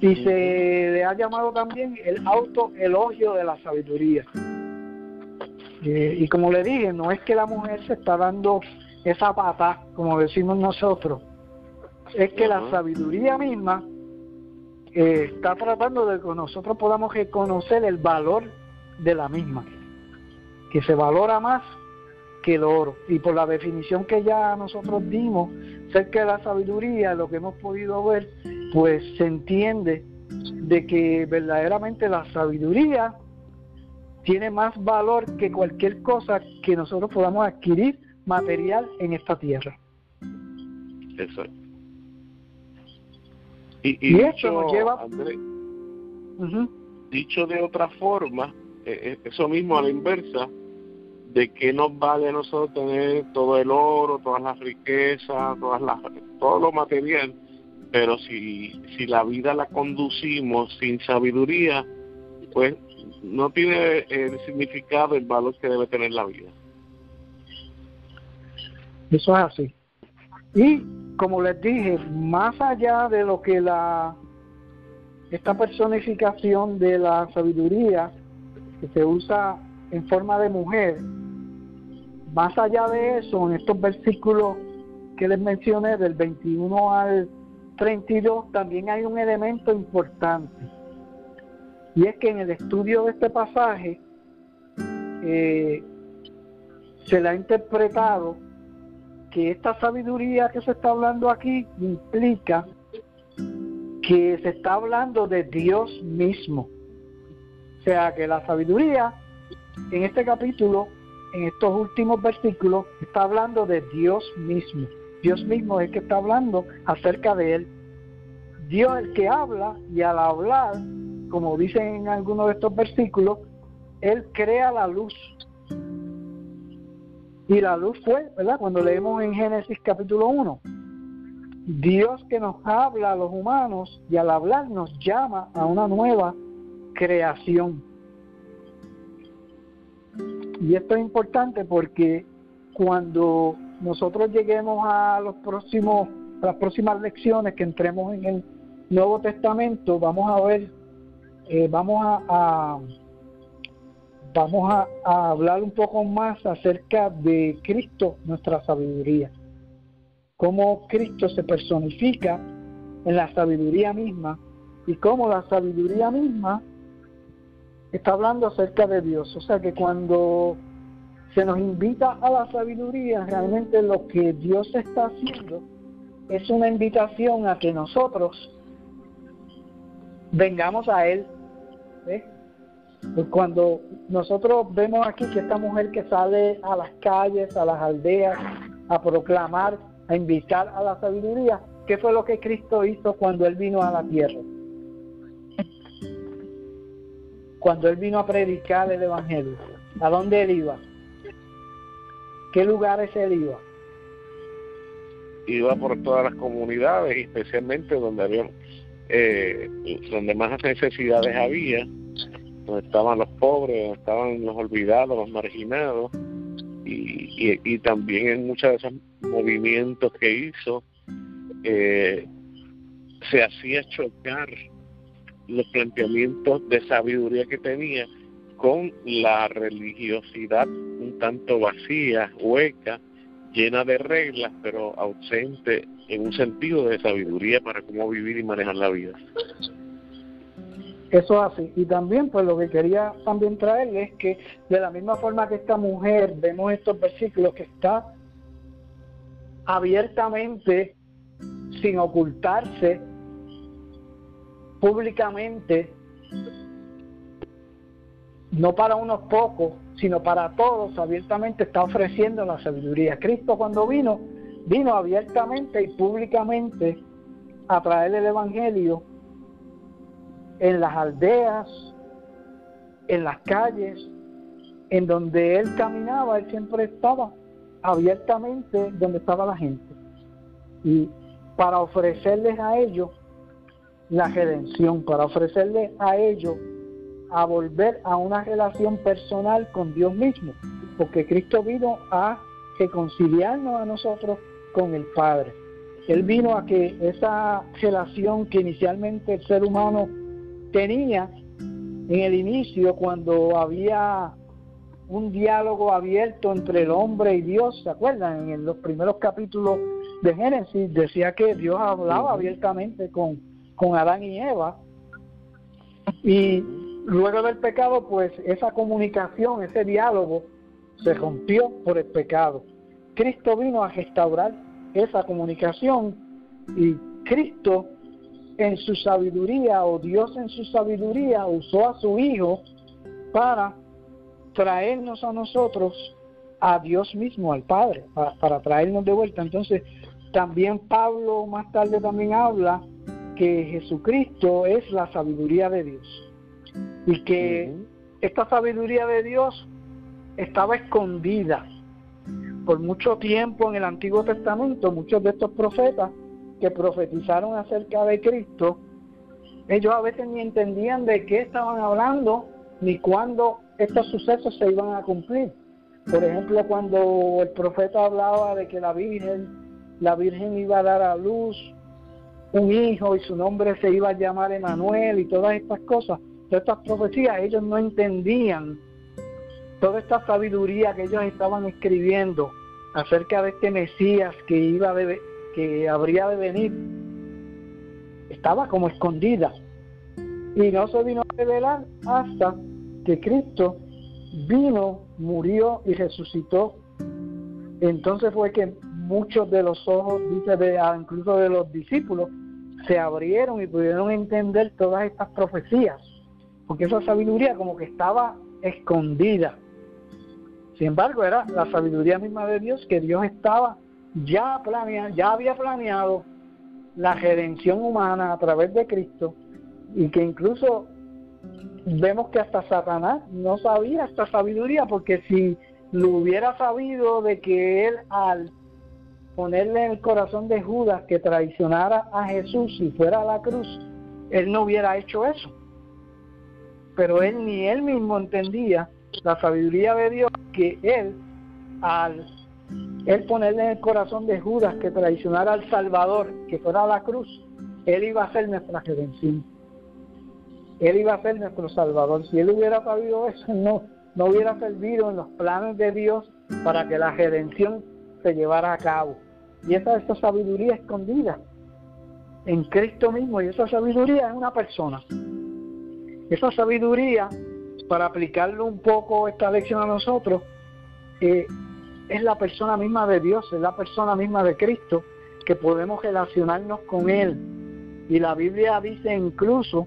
Y se le ha llamado también el auto elogio de la sabiduría. Eh, y como le dije, no es que la mujer se está dando esa pata, como decimos nosotros, es que la sabiduría misma eh, está tratando de que nosotros podamos reconocer el valor de la misma, que se valora más que el oro. Y por la definición que ya nosotros dimos cerca de la sabiduría, lo que hemos podido ver, pues se entiende de que verdaderamente la sabiduría tiene más valor que cualquier cosa que nosotros podamos adquirir material en esta tierra. Exacto. Y, eso nos lleva... Dicho de otra forma, eh, eh, eso mismo a la inversa, de qué nos vale a nosotros tener todo el oro, todas las riquezas, todas las, todo lo material, pero si, si la vida la conducimos sin sabiduría, pues no tiene el significado, el valor que debe tener la vida. Eso es así. Y como les dije, más allá de lo que la esta personificación de la sabiduría que se usa en forma de mujer, más allá de eso, en estos versículos que les mencioné, del 21 al 32, también hay un elemento importante. Y es que en el estudio de este pasaje eh, se le ha interpretado que esta sabiduría que se está hablando aquí implica que se está hablando de Dios mismo. O sea que la sabiduría en este capítulo, en estos últimos versículos, está hablando de Dios mismo. Dios mismo es el que está hablando acerca de Él. Dios es el que habla y al hablar, como dicen en algunos de estos versículos, Él crea la luz. Y la luz fue, ¿verdad? Cuando leemos en Génesis capítulo 1, Dios que nos habla a los humanos y al hablar nos llama a una nueva creación. Y esto es importante porque cuando nosotros lleguemos a los próximos, a las próximas lecciones que entremos en el Nuevo Testamento, vamos a ver, eh, vamos a, vamos a, hablar un poco más acerca de Cristo, nuestra sabiduría, cómo Cristo se personifica en la sabiduría misma y cómo la sabiduría misma está hablando acerca de Dios. O sea que cuando se nos invita a la sabiduría, realmente lo que Dios está haciendo es una invitación a que nosotros vengamos a Él. Pues cuando nosotros vemos aquí que esta mujer que sale a las calles, a las aldeas, a proclamar, a invitar a la sabiduría, ¿qué fue lo que Cristo hizo cuando Él vino a la tierra? Cuando Él vino a predicar el Evangelio, ¿a dónde Él iba? ¿Qué lugares Él iba? Iba por todas las comunidades, especialmente donde había eh, donde más necesidades había, donde estaban los pobres, donde estaban los olvidados, los marginados, y, y, también en muchos de esos movimientos que hizo, eh, se hacía chocar los planteamientos de sabiduría que tenía con la religiosidad un tanto vacía, hueca, llena de reglas, pero ausente en un sentido de sabiduría para cómo vivir y manejar la vida. Eso así. Y también, pues lo que quería también traerle es que de la misma forma que esta mujer, vemos estos versículos que está abiertamente, sin ocultarse, públicamente, no para unos pocos, sino para todos, abiertamente está ofreciendo la sabiduría. Cristo cuando vino, vino abiertamente y públicamente a traer el Evangelio en las aldeas, en las calles, en donde él caminaba, él siempre estaba abiertamente donde estaba la gente. Y para ofrecerles a ellos la redención, para ofrecerles a ellos a volver a una relación personal con Dios mismo, porque Cristo vino a reconciliarnos a nosotros con el Padre. Él vino a que esa relación que inicialmente el ser humano tenía en el inicio, cuando había un diálogo abierto entre el hombre y Dios, ¿se acuerdan? En los primeros capítulos de Génesis decía que Dios hablaba abiertamente con, con Adán y Eva. Y Luego del pecado, pues esa comunicación, ese diálogo se rompió por el pecado. Cristo vino a restaurar esa comunicación y Cristo en su sabiduría o Dios en su sabiduría usó a su Hijo para traernos a nosotros a Dios mismo, al Padre, para, traernos de vuelta. Entonces, también Pablo más tarde también habla que Jesucristo es la sabiduría de Dios. Y que esta sabiduría de Dios estaba escondida por mucho tiempo en el Antiguo Testamento, muchos de estos profetas que profetizaron acerca de Cristo, ellos a veces ni entendían de qué estaban hablando ni cuándo estos sucesos se iban a cumplir. Por ejemplo, cuando el profeta hablaba de que la Virgen, la Virgen iba a dar a luz un hijo y su nombre se iba a llamar Emanuel y todas estas cosas, estas profecías, ellos no entendían toda esta sabiduría que ellos estaban escribiendo acerca de este Mesías que iba que habría de venir estaba como escondida y no se vino a revelar hasta que Cristo vino, murió y resucitó. Entonces fue que muchos de los ojos, dice de, ah, incluso de los discípulos, se abrieron y pudieron entender todas estas profecías porque esa sabiduría como que estaba escondida. Sin embargo, era la sabiduría misma de Dios que Dios estaba ya planeando, ya había planeado la redención humana a través de Cristo y que incluso vemos que hasta Satanás no sabía esta sabiduría porque si lo hubiera sabido de que él al ponerle en el corazón de Judas que traicionara a Jesús y fuera a la cruz, él no hubiera hecho eso pero él ni él mismo entendía la sabiduría de Dios que él al él ponerle en el corazón de Judas que traicionara al Salvador, que fuera a la cruz, él iba a ser nuestra redención. Él iba a ser nuestro Salvador. Si él hubiera sabido eso, no, no hubiera servido en los planes de Dios para que la redención se llevara a cabo. Y esa es esa sabiduría escondida en Cristo mismo. Y esa sabiduría es una persona. Esa sabiduría, para aplicarlo un poco esta lección a nosotros, eh, es la persona misma de Dios, es la persona misma de Cristo, que podemos relacionarnos con Él. Y la Biblia dice incluso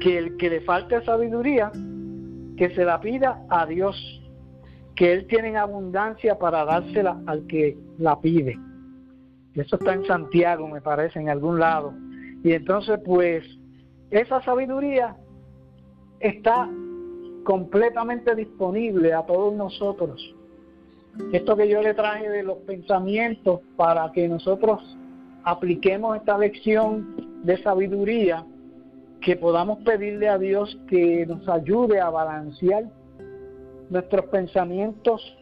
que el que le falte sabiduría, que se la pida a Dios, que Él tiene en abundancia para dársela al que la pide. Eso está en Santiago, me parece, en algún lado. Y entonces, pues, esa sabiduría está completamente disponible a todos nosotros. Esto que yo le traje de los pensamientos para que nosotros apliquemos esta lección de sabiduría, que podamos pedirle a Dios que nos ayude a balancear nuestros pensamientos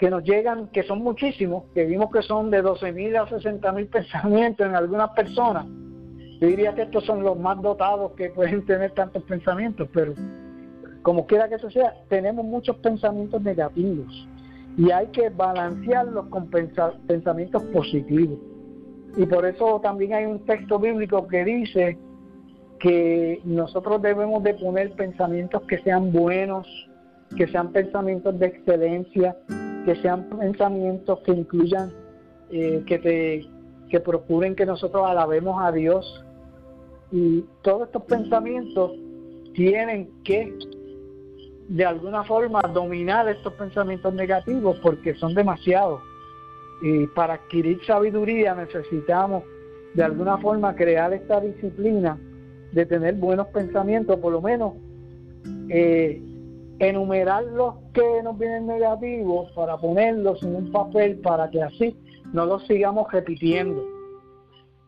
que nos llegan, que son muchísimos, que vimos que son de 12.000 a 60.000 pensamientos en algunas personas. Yo diría que estos son los más dotados que pueden tener tantos pensamientos, pero como quiera que eso sea, tenemos muchos pensamientos negativos y hay que balancearlos con pensamientos positivos. Y por eso también hay un texto bíblico que dice que nosotros debemos de poner pensamientos que sean buenos, que sean pensamientos de excelencia, que sean pensamientos que incluyan, eh, que, te, que procuren que nosotros alabemos a Dios. Y todos estos pensamientos tienen que de alguna forma dominar estos pensamientos negativos porque son demasiados. Y para adquirir sabiduría necesitamos de alguna forma crear esta disciplina de tener buenos pensamientos, por lo menos eh, enumerar los que nos vienen negativos para ponerlos en un papel para que así no los sigamos repitiendo.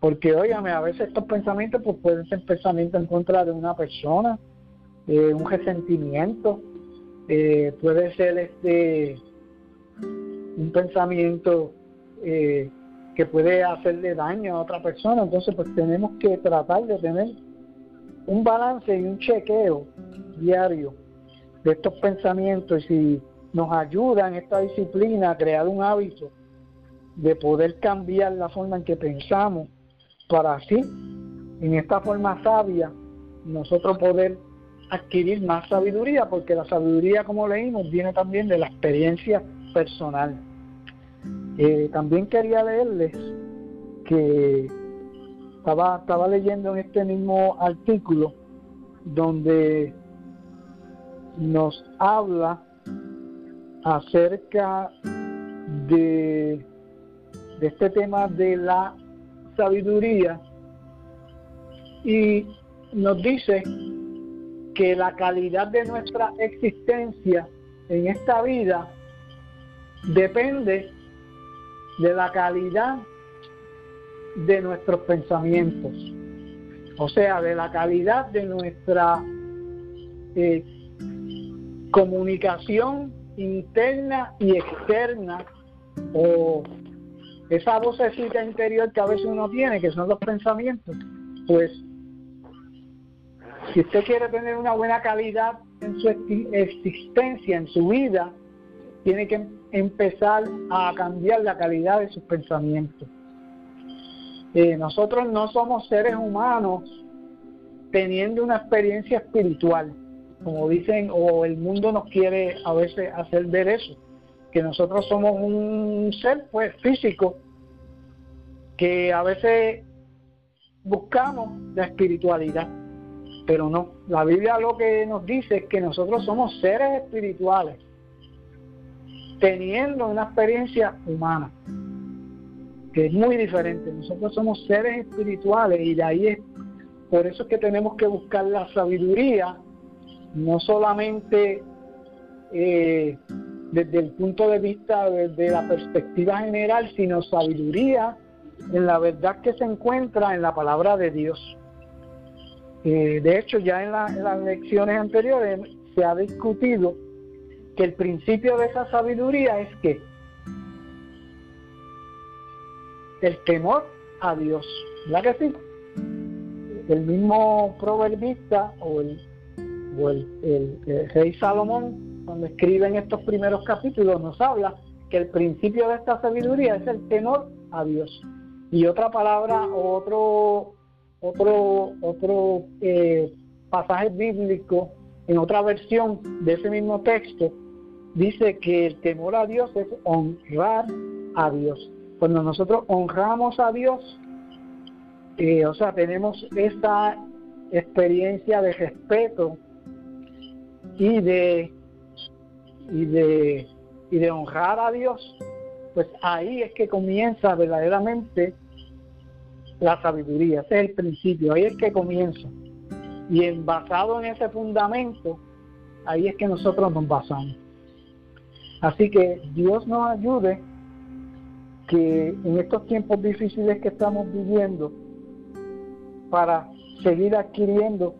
Porque, óigame, a veces estos pensamientos pues, pueden ser pensamientos en contra de una persona, eh, un resentimiento, eh, puede ser este un pensamiento eh, que puede hacerle daño a otra persona. Entonces, pues tenemos que tratar de tener un balance y un chequeo diario de estos pensamientos y si nos ayuda en esta disciplina a crear un hábito de poder cambiar la forma en que pensamos para así, en esta forma sabia, nosotros poder adquirir más sabiduría, porque la sabiduría, como leímos, viene también de la experiencia personal. Eh, también quería leerles que estaba, estaba leyendo en este mismo artículo donde nos habla acerca de, de este tema de la sabiduría y nos dice que la calidad de nuestra existencia en esta vida depende de la calidad de nuestros pensamientos, o sea, de la calidad de nuestra eh, comunicación interna y externa, o esa vocecita interior que a veces uno tiene, que son los pensamientos, pues si usted quiere tener una buena calidad en su existencia, en su vida, tiene que empezar a cambiar la calidad de sus pensamientos. Eh, nosotros no somos seres humanos teniendo una experiencia espiritual, como dicen, o el mundo nos quiere a veces hacer ver eso, que nosotros somos un ser pues físico que a veces buscamos la espiritualidad pero no, la Biblia lo que nos dice es que nosotros somos seres espirituales, teniendo una experiencia humana, que es muy diferente. Nosotros somos seres espirituales y de ahí es, por eso es que tenemos que buscar la sabiduría, no solamente eh, desde el punto de vista, desde la perspectiva general, sino sabiduría en la verdad que se encuentra en la palabra de Dios. Eh, de hecho, ya en, las lecciones anteriores se ha discutido que el principio de esa sabiduría es que el temor a Dios. ¿Verdad que sí? El mismo proverbista o el, o el, rey Salomón, cuando escribe en estos primeros capítulos, nos habla que el principio de esta sabiduría es el temor a Dios. Y otra palabra, otro, otro, otro eh, pasaje bíblico en otra versión de ese mismo texto dice que el temor a Dios es honrar a Dios. Cuando nosotros honramos a Dios, eh, o sea, tenemos esta experiencia de respeto y de y de y de honrar a Dios, pues ahí es que comienza verdaderamente la sabiduría, ese es el principio, ahí es que comienza. Y en, basado en ese fundamento, ahí es que nosotros nos basamos. Así que Dios nos ayude que en estos tiempos difíciles que estamos viviendo, para seguir adquiriendo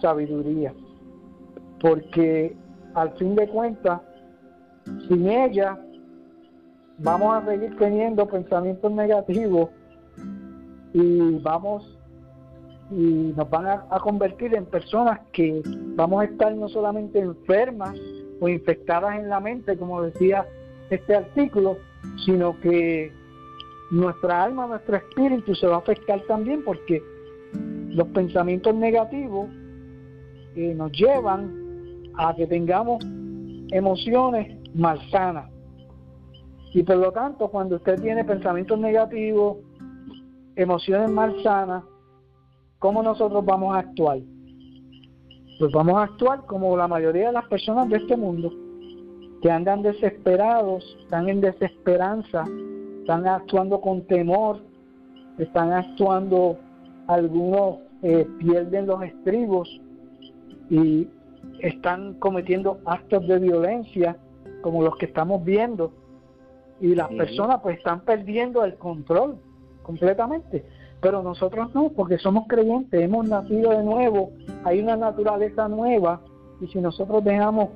sabiduría. Porque al fin de cuentas, sin ella, vamos a seguir teniendo pensamientos negativos y vamos y nos van a, convertir en personas que vamos a estar no solamente enfermas o infectadas en la mente, como decía este artículo, sino que nuestra alma, nuestro espíritu se va a afectar también porque los pensamientos negativos eh, nos llevan a que tengamos emociones malsanas. Y por lo tanto, cuando usted tiene pensamientos negativos, emociones malsanas, ¿cómo nosotros vamos a actuar? Pues vamos a actuar como la mayoría de las personas de este mundo, que andan desesperados, están en desesperanza, están actuando con temor, están actuando, algunos eh, pierden los estribos y están cometiendo actos de violencia como los que estamos viendo. Y las personas pues están perdiendo el control completamente. Pero nosotros no, porque somos creyentes, hemos nacido de nuevo, hay una naturaleza nueva, y si nosotros dejamos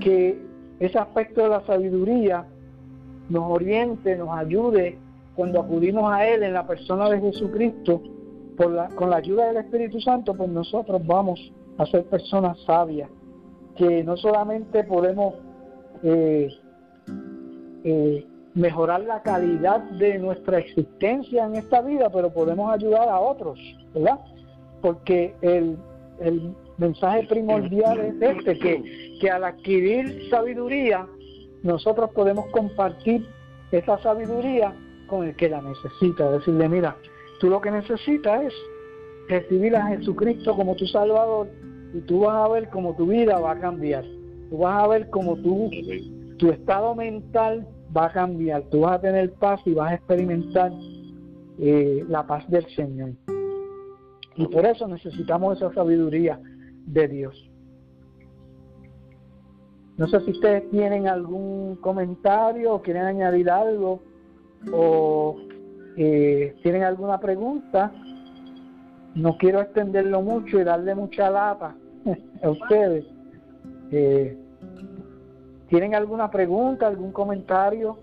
que ese aspecto de la sabiduría nos oriente, nos ayude cuando acudimos a Él en la persona de Jesucristo, por la, con la ayuda del Espíritu Santo, pues nosotros vamos a ser personas sabias, que no solamente podemos eh, eh, mejorar la calidad de nuestra existencia en esta vida, pero podemos ayudar a otros, ¿verdad? Porque el, el mensaje primordial es este, que, que al adquirir sabiduría, nosotros podemos compartir esa sabiduría con el que la necesita, decirle, mira, tú lo que necesitas es recibir a Jesucristo como tu Salvador y tú vas a ver cómo tu vida va a cambiar. Tú vas a ver cómo tu, tu estado mental va a cambiar, tú vas a tener paz y vas a experimentar eh, la paz del Señor. Y por eso necesitamos esa sabiduría de Dios. No sé si ustedes tienen algún comentario o quieren añadir algo o eh, tienen alguna pregunta. No quiero extenderlo mucho y darle mucha lata a ustedes. Eh, ¿Tienen alguna pregunta, algún comentario?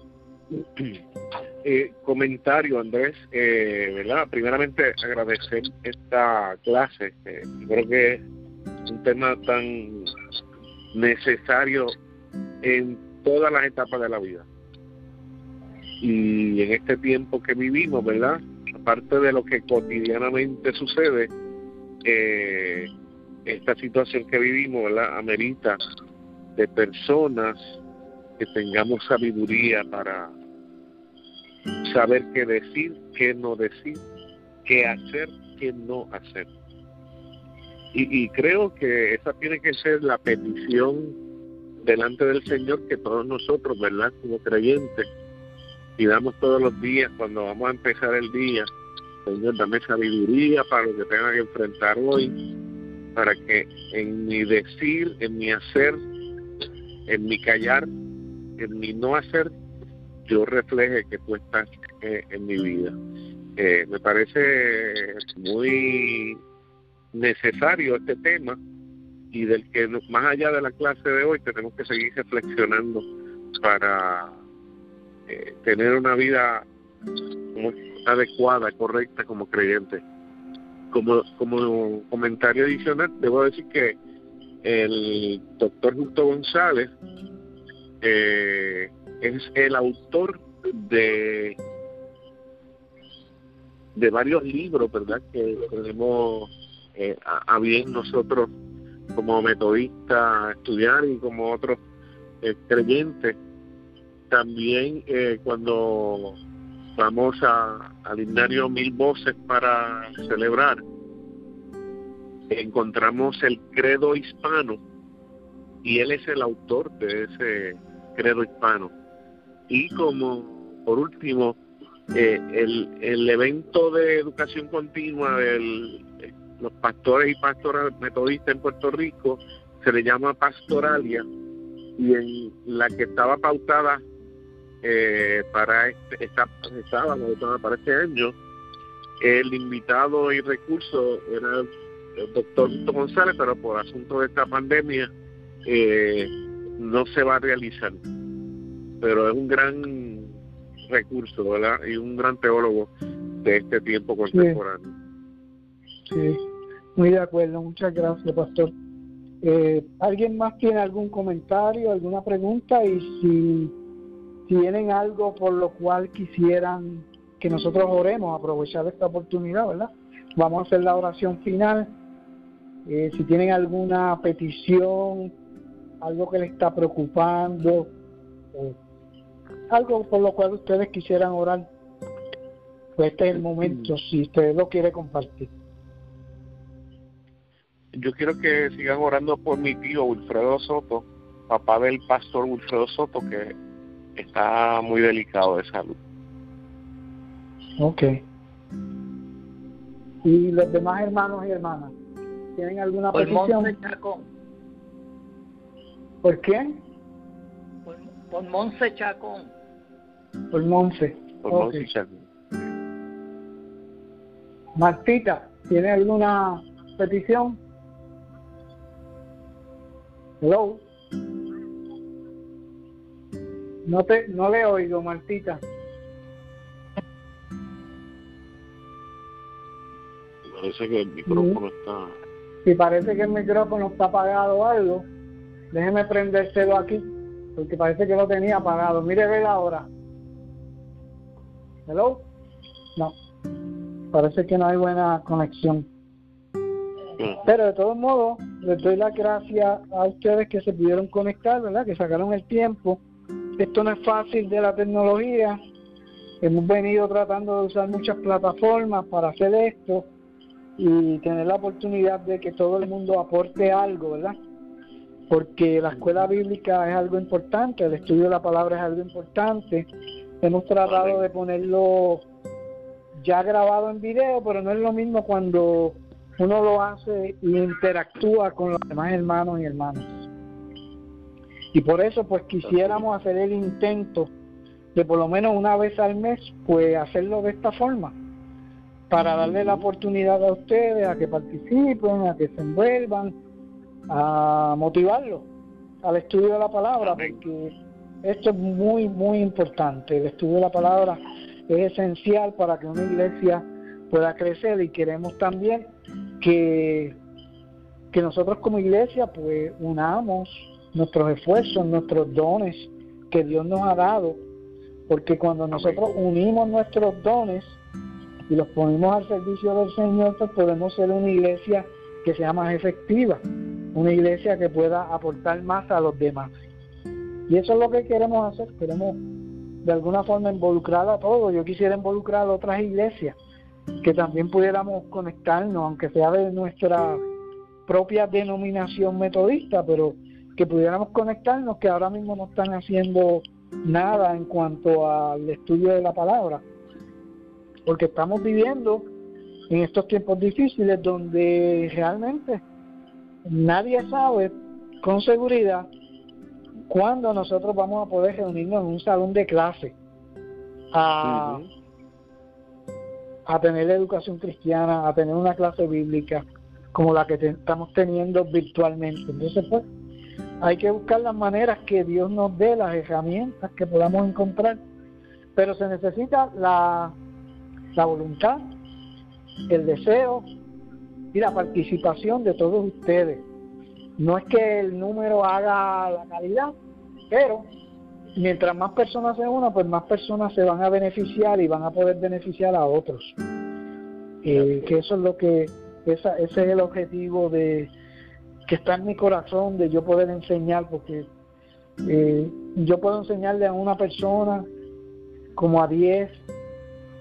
Eh, comentario, Andrés, eh, ¿verdad? Primeramente agradecer esta clase. creo que es un tema tan necesario en todas las etapas de la vida. Y en este tiempo que vivimos, ¿verdad? Aparte de lo que cotidianamente sucede, eh, esta situación que vivimos, ¿verdad? Amerita de personas que tengamos sabiduría para saber qué decir, qué no decir, qué hacer, qué no hacer. Y, creo que esa tiene que ser la petición delante del Señor que todos nosotros, ¿verdad? Como creyentes, pidamos todos los días cuando vamos a empezar el día, Señor, dame sabiduría para lo que tenga que enfrentar hoy, para que en mi decir, en mi hacer, en mi callar, en mi no hacer, yo refleje que tú estás eh, en mi vida. Eh, me parece muy necesario este tema y del que más allá de la clase de hoy tenemos que seguir reflexionando para eh, tener una vida adecuada, correcta como creyente. Como, como comentario adicional, debo decir que el doctor Justo González eh, es el autor de de varios libros, ¿verdad? Que tenemos eh, a, bien nosotros como metodistas estudiar y como otros eh, creyentes. También eh, cuando vamos a, al himnario Mil Voces para celebrar, encontramos el credo hispano y él es el autor de ese credo hispano. Y como por último, eh, el, el evento de educación continua de los pastores y pastoras metodistas en Puerto Rico se le llama Pastoralia y en la que estaba pautada eh, para este esta, estaba para este año el invitado y recurso era el doctor González pero por asunto de esta pandemia eh, no se va a realizar pero es un gran recurso, ¿verdad? Y un gran teólogo de este tiempo contemporáneo. Sí, muy de acuerdo. Muchas gracias, pastor. Eh, ¿Alguien más tiene algún comentario, alguna pregunta? Y si tienen algo por lo cual quisieran que nosotros oremos, aprovechar esta oportunidad, ¿verdad? Vamos a hacer la oración final. Eh, si tienen alguna petición, algo que les está preocupando, eh, algo por lo cual ustedes quisieran orar, pues este es el momento, si ustedes lo quiere compartir. Yo quiero que sigan orando por mi tío Wilfredo Soto, papá del pastor Wilfredo Soto, que está muy delicado de salud. Ok. ¿Y los demás hermanos y hermanas? ¿Tienen alguna por petición? ¿Por quién? Por, por Monse Chacón. Por Monse. Por Martita, ¿tiene alguna petición? Hello. No te, no le oigo, Martita. Parece que el micrófono está. Si parece que el micrófono está apagado o algo, déjeme prendérselo aquí, porque parece que lo tenía apagado. Mire, ve ahora. Hello. No. Parece que no hay buena conexión. Pero de todos modos, les doy las gracias a ustedes que se pudieron conectar, ¿verdad? Que sacaron el tiempo. Esto no es fácil de la tecnología. Hemos venido tratando de usar muchas plataformas para hacer esto y tener la oportunidad de que todo el mundo aporte algo, ¿verdad? Porque la escuela bíblica es algo importante, el estudio de la palabra es algo importante Hemos tratado de ponerlo ya grabado en video, pero no es lo mismo cuando uno lo hace y interactúa con los demás hermanos y hermanas. Y por eso pues quisiéramos hacer el intento de por lo menos una vez al mes pues hacerlo de esta forma. Para darle la oportunidad a ustedes a que participen, a que se envuelvan, a motivarlos al estudio de la palabra, porque esto es muy, muy importante. El estudio de la palabra es esencial para que una iglesia pueda crecer y queremos también que, que nosotros como iglesia pues unamos nuestros esfuerzos, nuestros dones que Dios nos ha dado, porque cuando nosotros unimos nuestros dones y los ponemos al servicio del Señor, pues podemos ser una iglesia que sea más efectiva, una iglesia que pueda aportar más a los demás. Y eso es lo que queremos hacer, queremos de alguna forma involucrar a todos. Yo quisiera involucrar a otras iglesias que también pudiéramos conectarnos, aunque sea de nuestra propia denominación metodista, pero que pudiéramos conectarnos, que ahora mismo no están haciendo nada en cuanto al estudio de la palabra, porque estamos viviendo en estos tiempos difíciles donde realmente nadie sabe con seguridad cuándo nosotros vamos a poder reunirnos en un salón de clase a, a tener educación cristiana, a tener una clase bíblica como la que estamos teniendo virtualmente. Entonces, pues, hay que buscar las maneras que Dios nos dé, las herramientas que podamos encontrar, pero se necesita la, voluntad, el deseo y la participación de todos ustedes. No es que el número haga la calidad, pero mientras más personas se unan, pues más personas se van a beneficiar y van a poder beneficiar a otros. Eh, que eso es lo que, esa, ese es el objetivo de que está en mi corazón, de yo poder enseñar, porque eh, yo puedo enseñarle a una persona como a diez,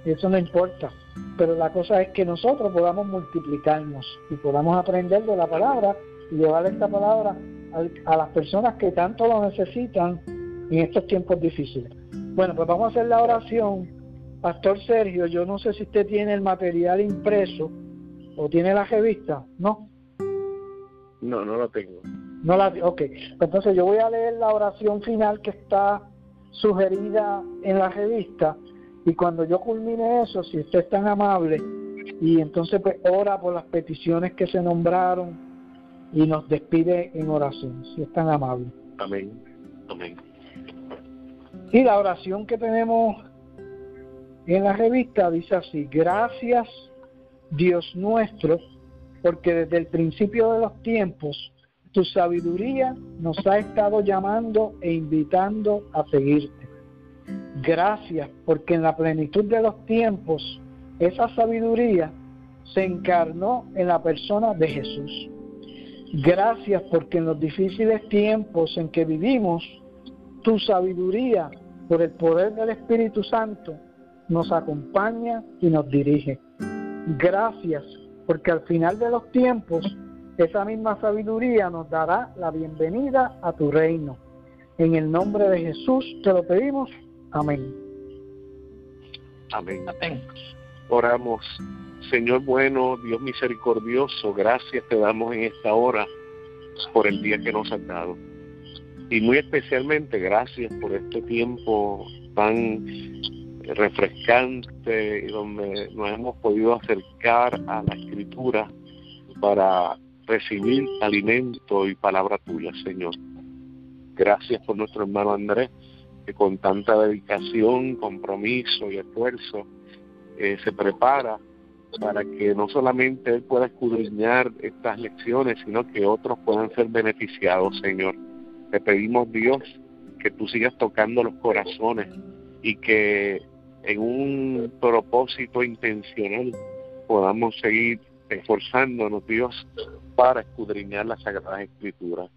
eso no importa, pero la cosa es que nosotros podamos multiplicarnos y podamos aprender de la palabra y llevar esta palabra a, a las personas que tanto lo necesitan en estos tiempos difíciles. Bueno, pues vamos a hacer la oración. Pastor Sergio, yo no sé si usted tiene el material impreso o tiene la revista, ¿no? No, no lo tengo. No la, ok, entonces yo voy a leer la oración final que está sugerida en la revista y cuando yo culmine eso, si usted es tan amable, y entonces pues ora por las peticiones que se nombraron y nos despide en oración, si es tan amable. Amén. Amén. Y la oración que tenemos en la revista dice así, gracias Dios nuestro, porque desde el principio de los tiempos tu sabiduría nos ha estado llamando e invitando a seguirte. Gracias porque en la plenitud de los tiempos esa sabiduría se encarnó en la persona de Jesús. Gracias porque en los difíciles tiempos en que vivimos, tu sabiduría por el poder del Espíritu Santo nos acompaña y nos dirige. Gracias porque al final de los tiempos esa misma sabiduría nos dará la bienvenida a tu reino. En el nombre de Jesús te lo pedimos. Amén. Amén. Oramos. Señor bueno, Dios misericordioso, gracias te damos en esta hora por el día que nos has dado. Y muy especialmente gracias por este tiempo tan refrescante y donde nos hemos podido acercar a la escritura para recibir alimento y palabra tuya, Señor. Gracias por nuestro hermano Andrés, que con tanta dedicación, compromiso y esfuerzo eh, se prepara para que no solamente él pueda escudriñar estas lecciones, sino que otros puedan ser beneficiados, Señor. Te pedimos, Dios, que tú sigas tocando los corazones y que en un propósito intencional podamos seguir esforzándonos, Dios, para escudriñar las Sagradas Escrituras.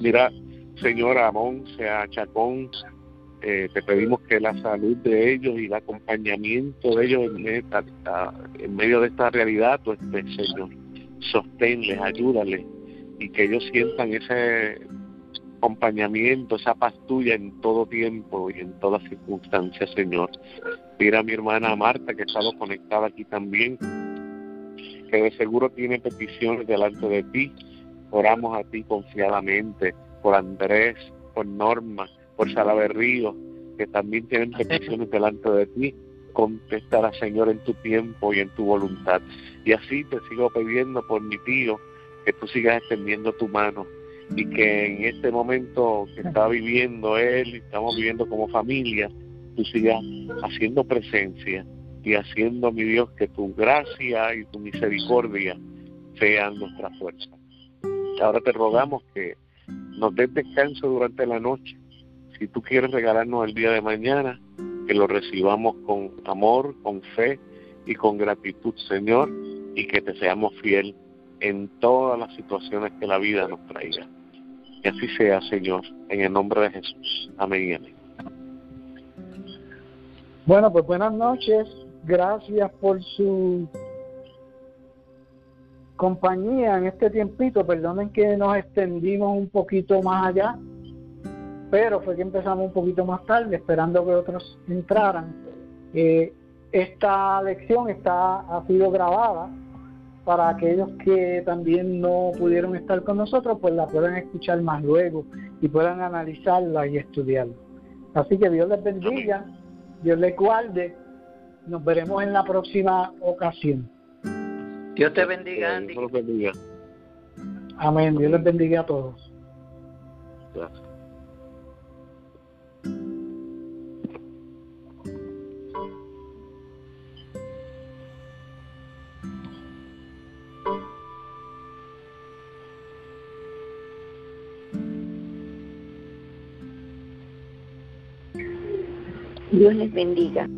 Mira, Señor Amón, sea Chacón, eh, te pedimos que la salud de ellos y el acompañamiento de ellos en, medio de esta realidad, pues, Señor, sosténles, ayúdales y que ellos sientan ese acompañamiento, esa paz tuya en todo tiempo y en todas circunstancias, Señor. Mira a mi hermana Marta, que ha estado conectada aquí también, que de seguro tiene peticiones delante de ti. Oramos a ti confiadamente por Andrés, por Norma, por Salaberrío, que también tienen peticiones delante de ti. Contestará, Señor, en tu tiempo y en tu voluntad. Y así te sigo pidiendo por mi tío, que tú sigas extendiendo tu mano y que en este momento que está viviendo él, estamos viviendo como familia, tú sigas haciendo presencia y haciendo, mi Dios, que tu gracia y tu misericordia sean nuestra fuerza. Ahora te rogamos que nos des descanso durante la noche. Si tú quieres regalarnos el día de mañana, que lo recibamos con amor, con fe y con gratitud, Señor, y que te seamos fiel en todas las situaciones que la vida nos traiga. Que así sea, Señor, en el nombre de Jesús. Amén y amén. Bueno, pues buenas noches. Gracias por su compañía en este tiempito. Perdonen que nos extendimos un poquito más allá, pero fue que empezamos un poquito más tarde, esperando que otros entraran. Eh, esta lección está ha sido grabada para aquellos que también no pudieron estar con nosotros, pues la puedan escuchar más luego y puedan analizarla y estudiarla. Así que Dios les bendiga, Dios les guarde, nos veremos en la próxima ocasión. Dios te bendiga, Andy. Dios bendiga. Amén, Dios les bendiga a todos. Gracias. Dios les bendiga.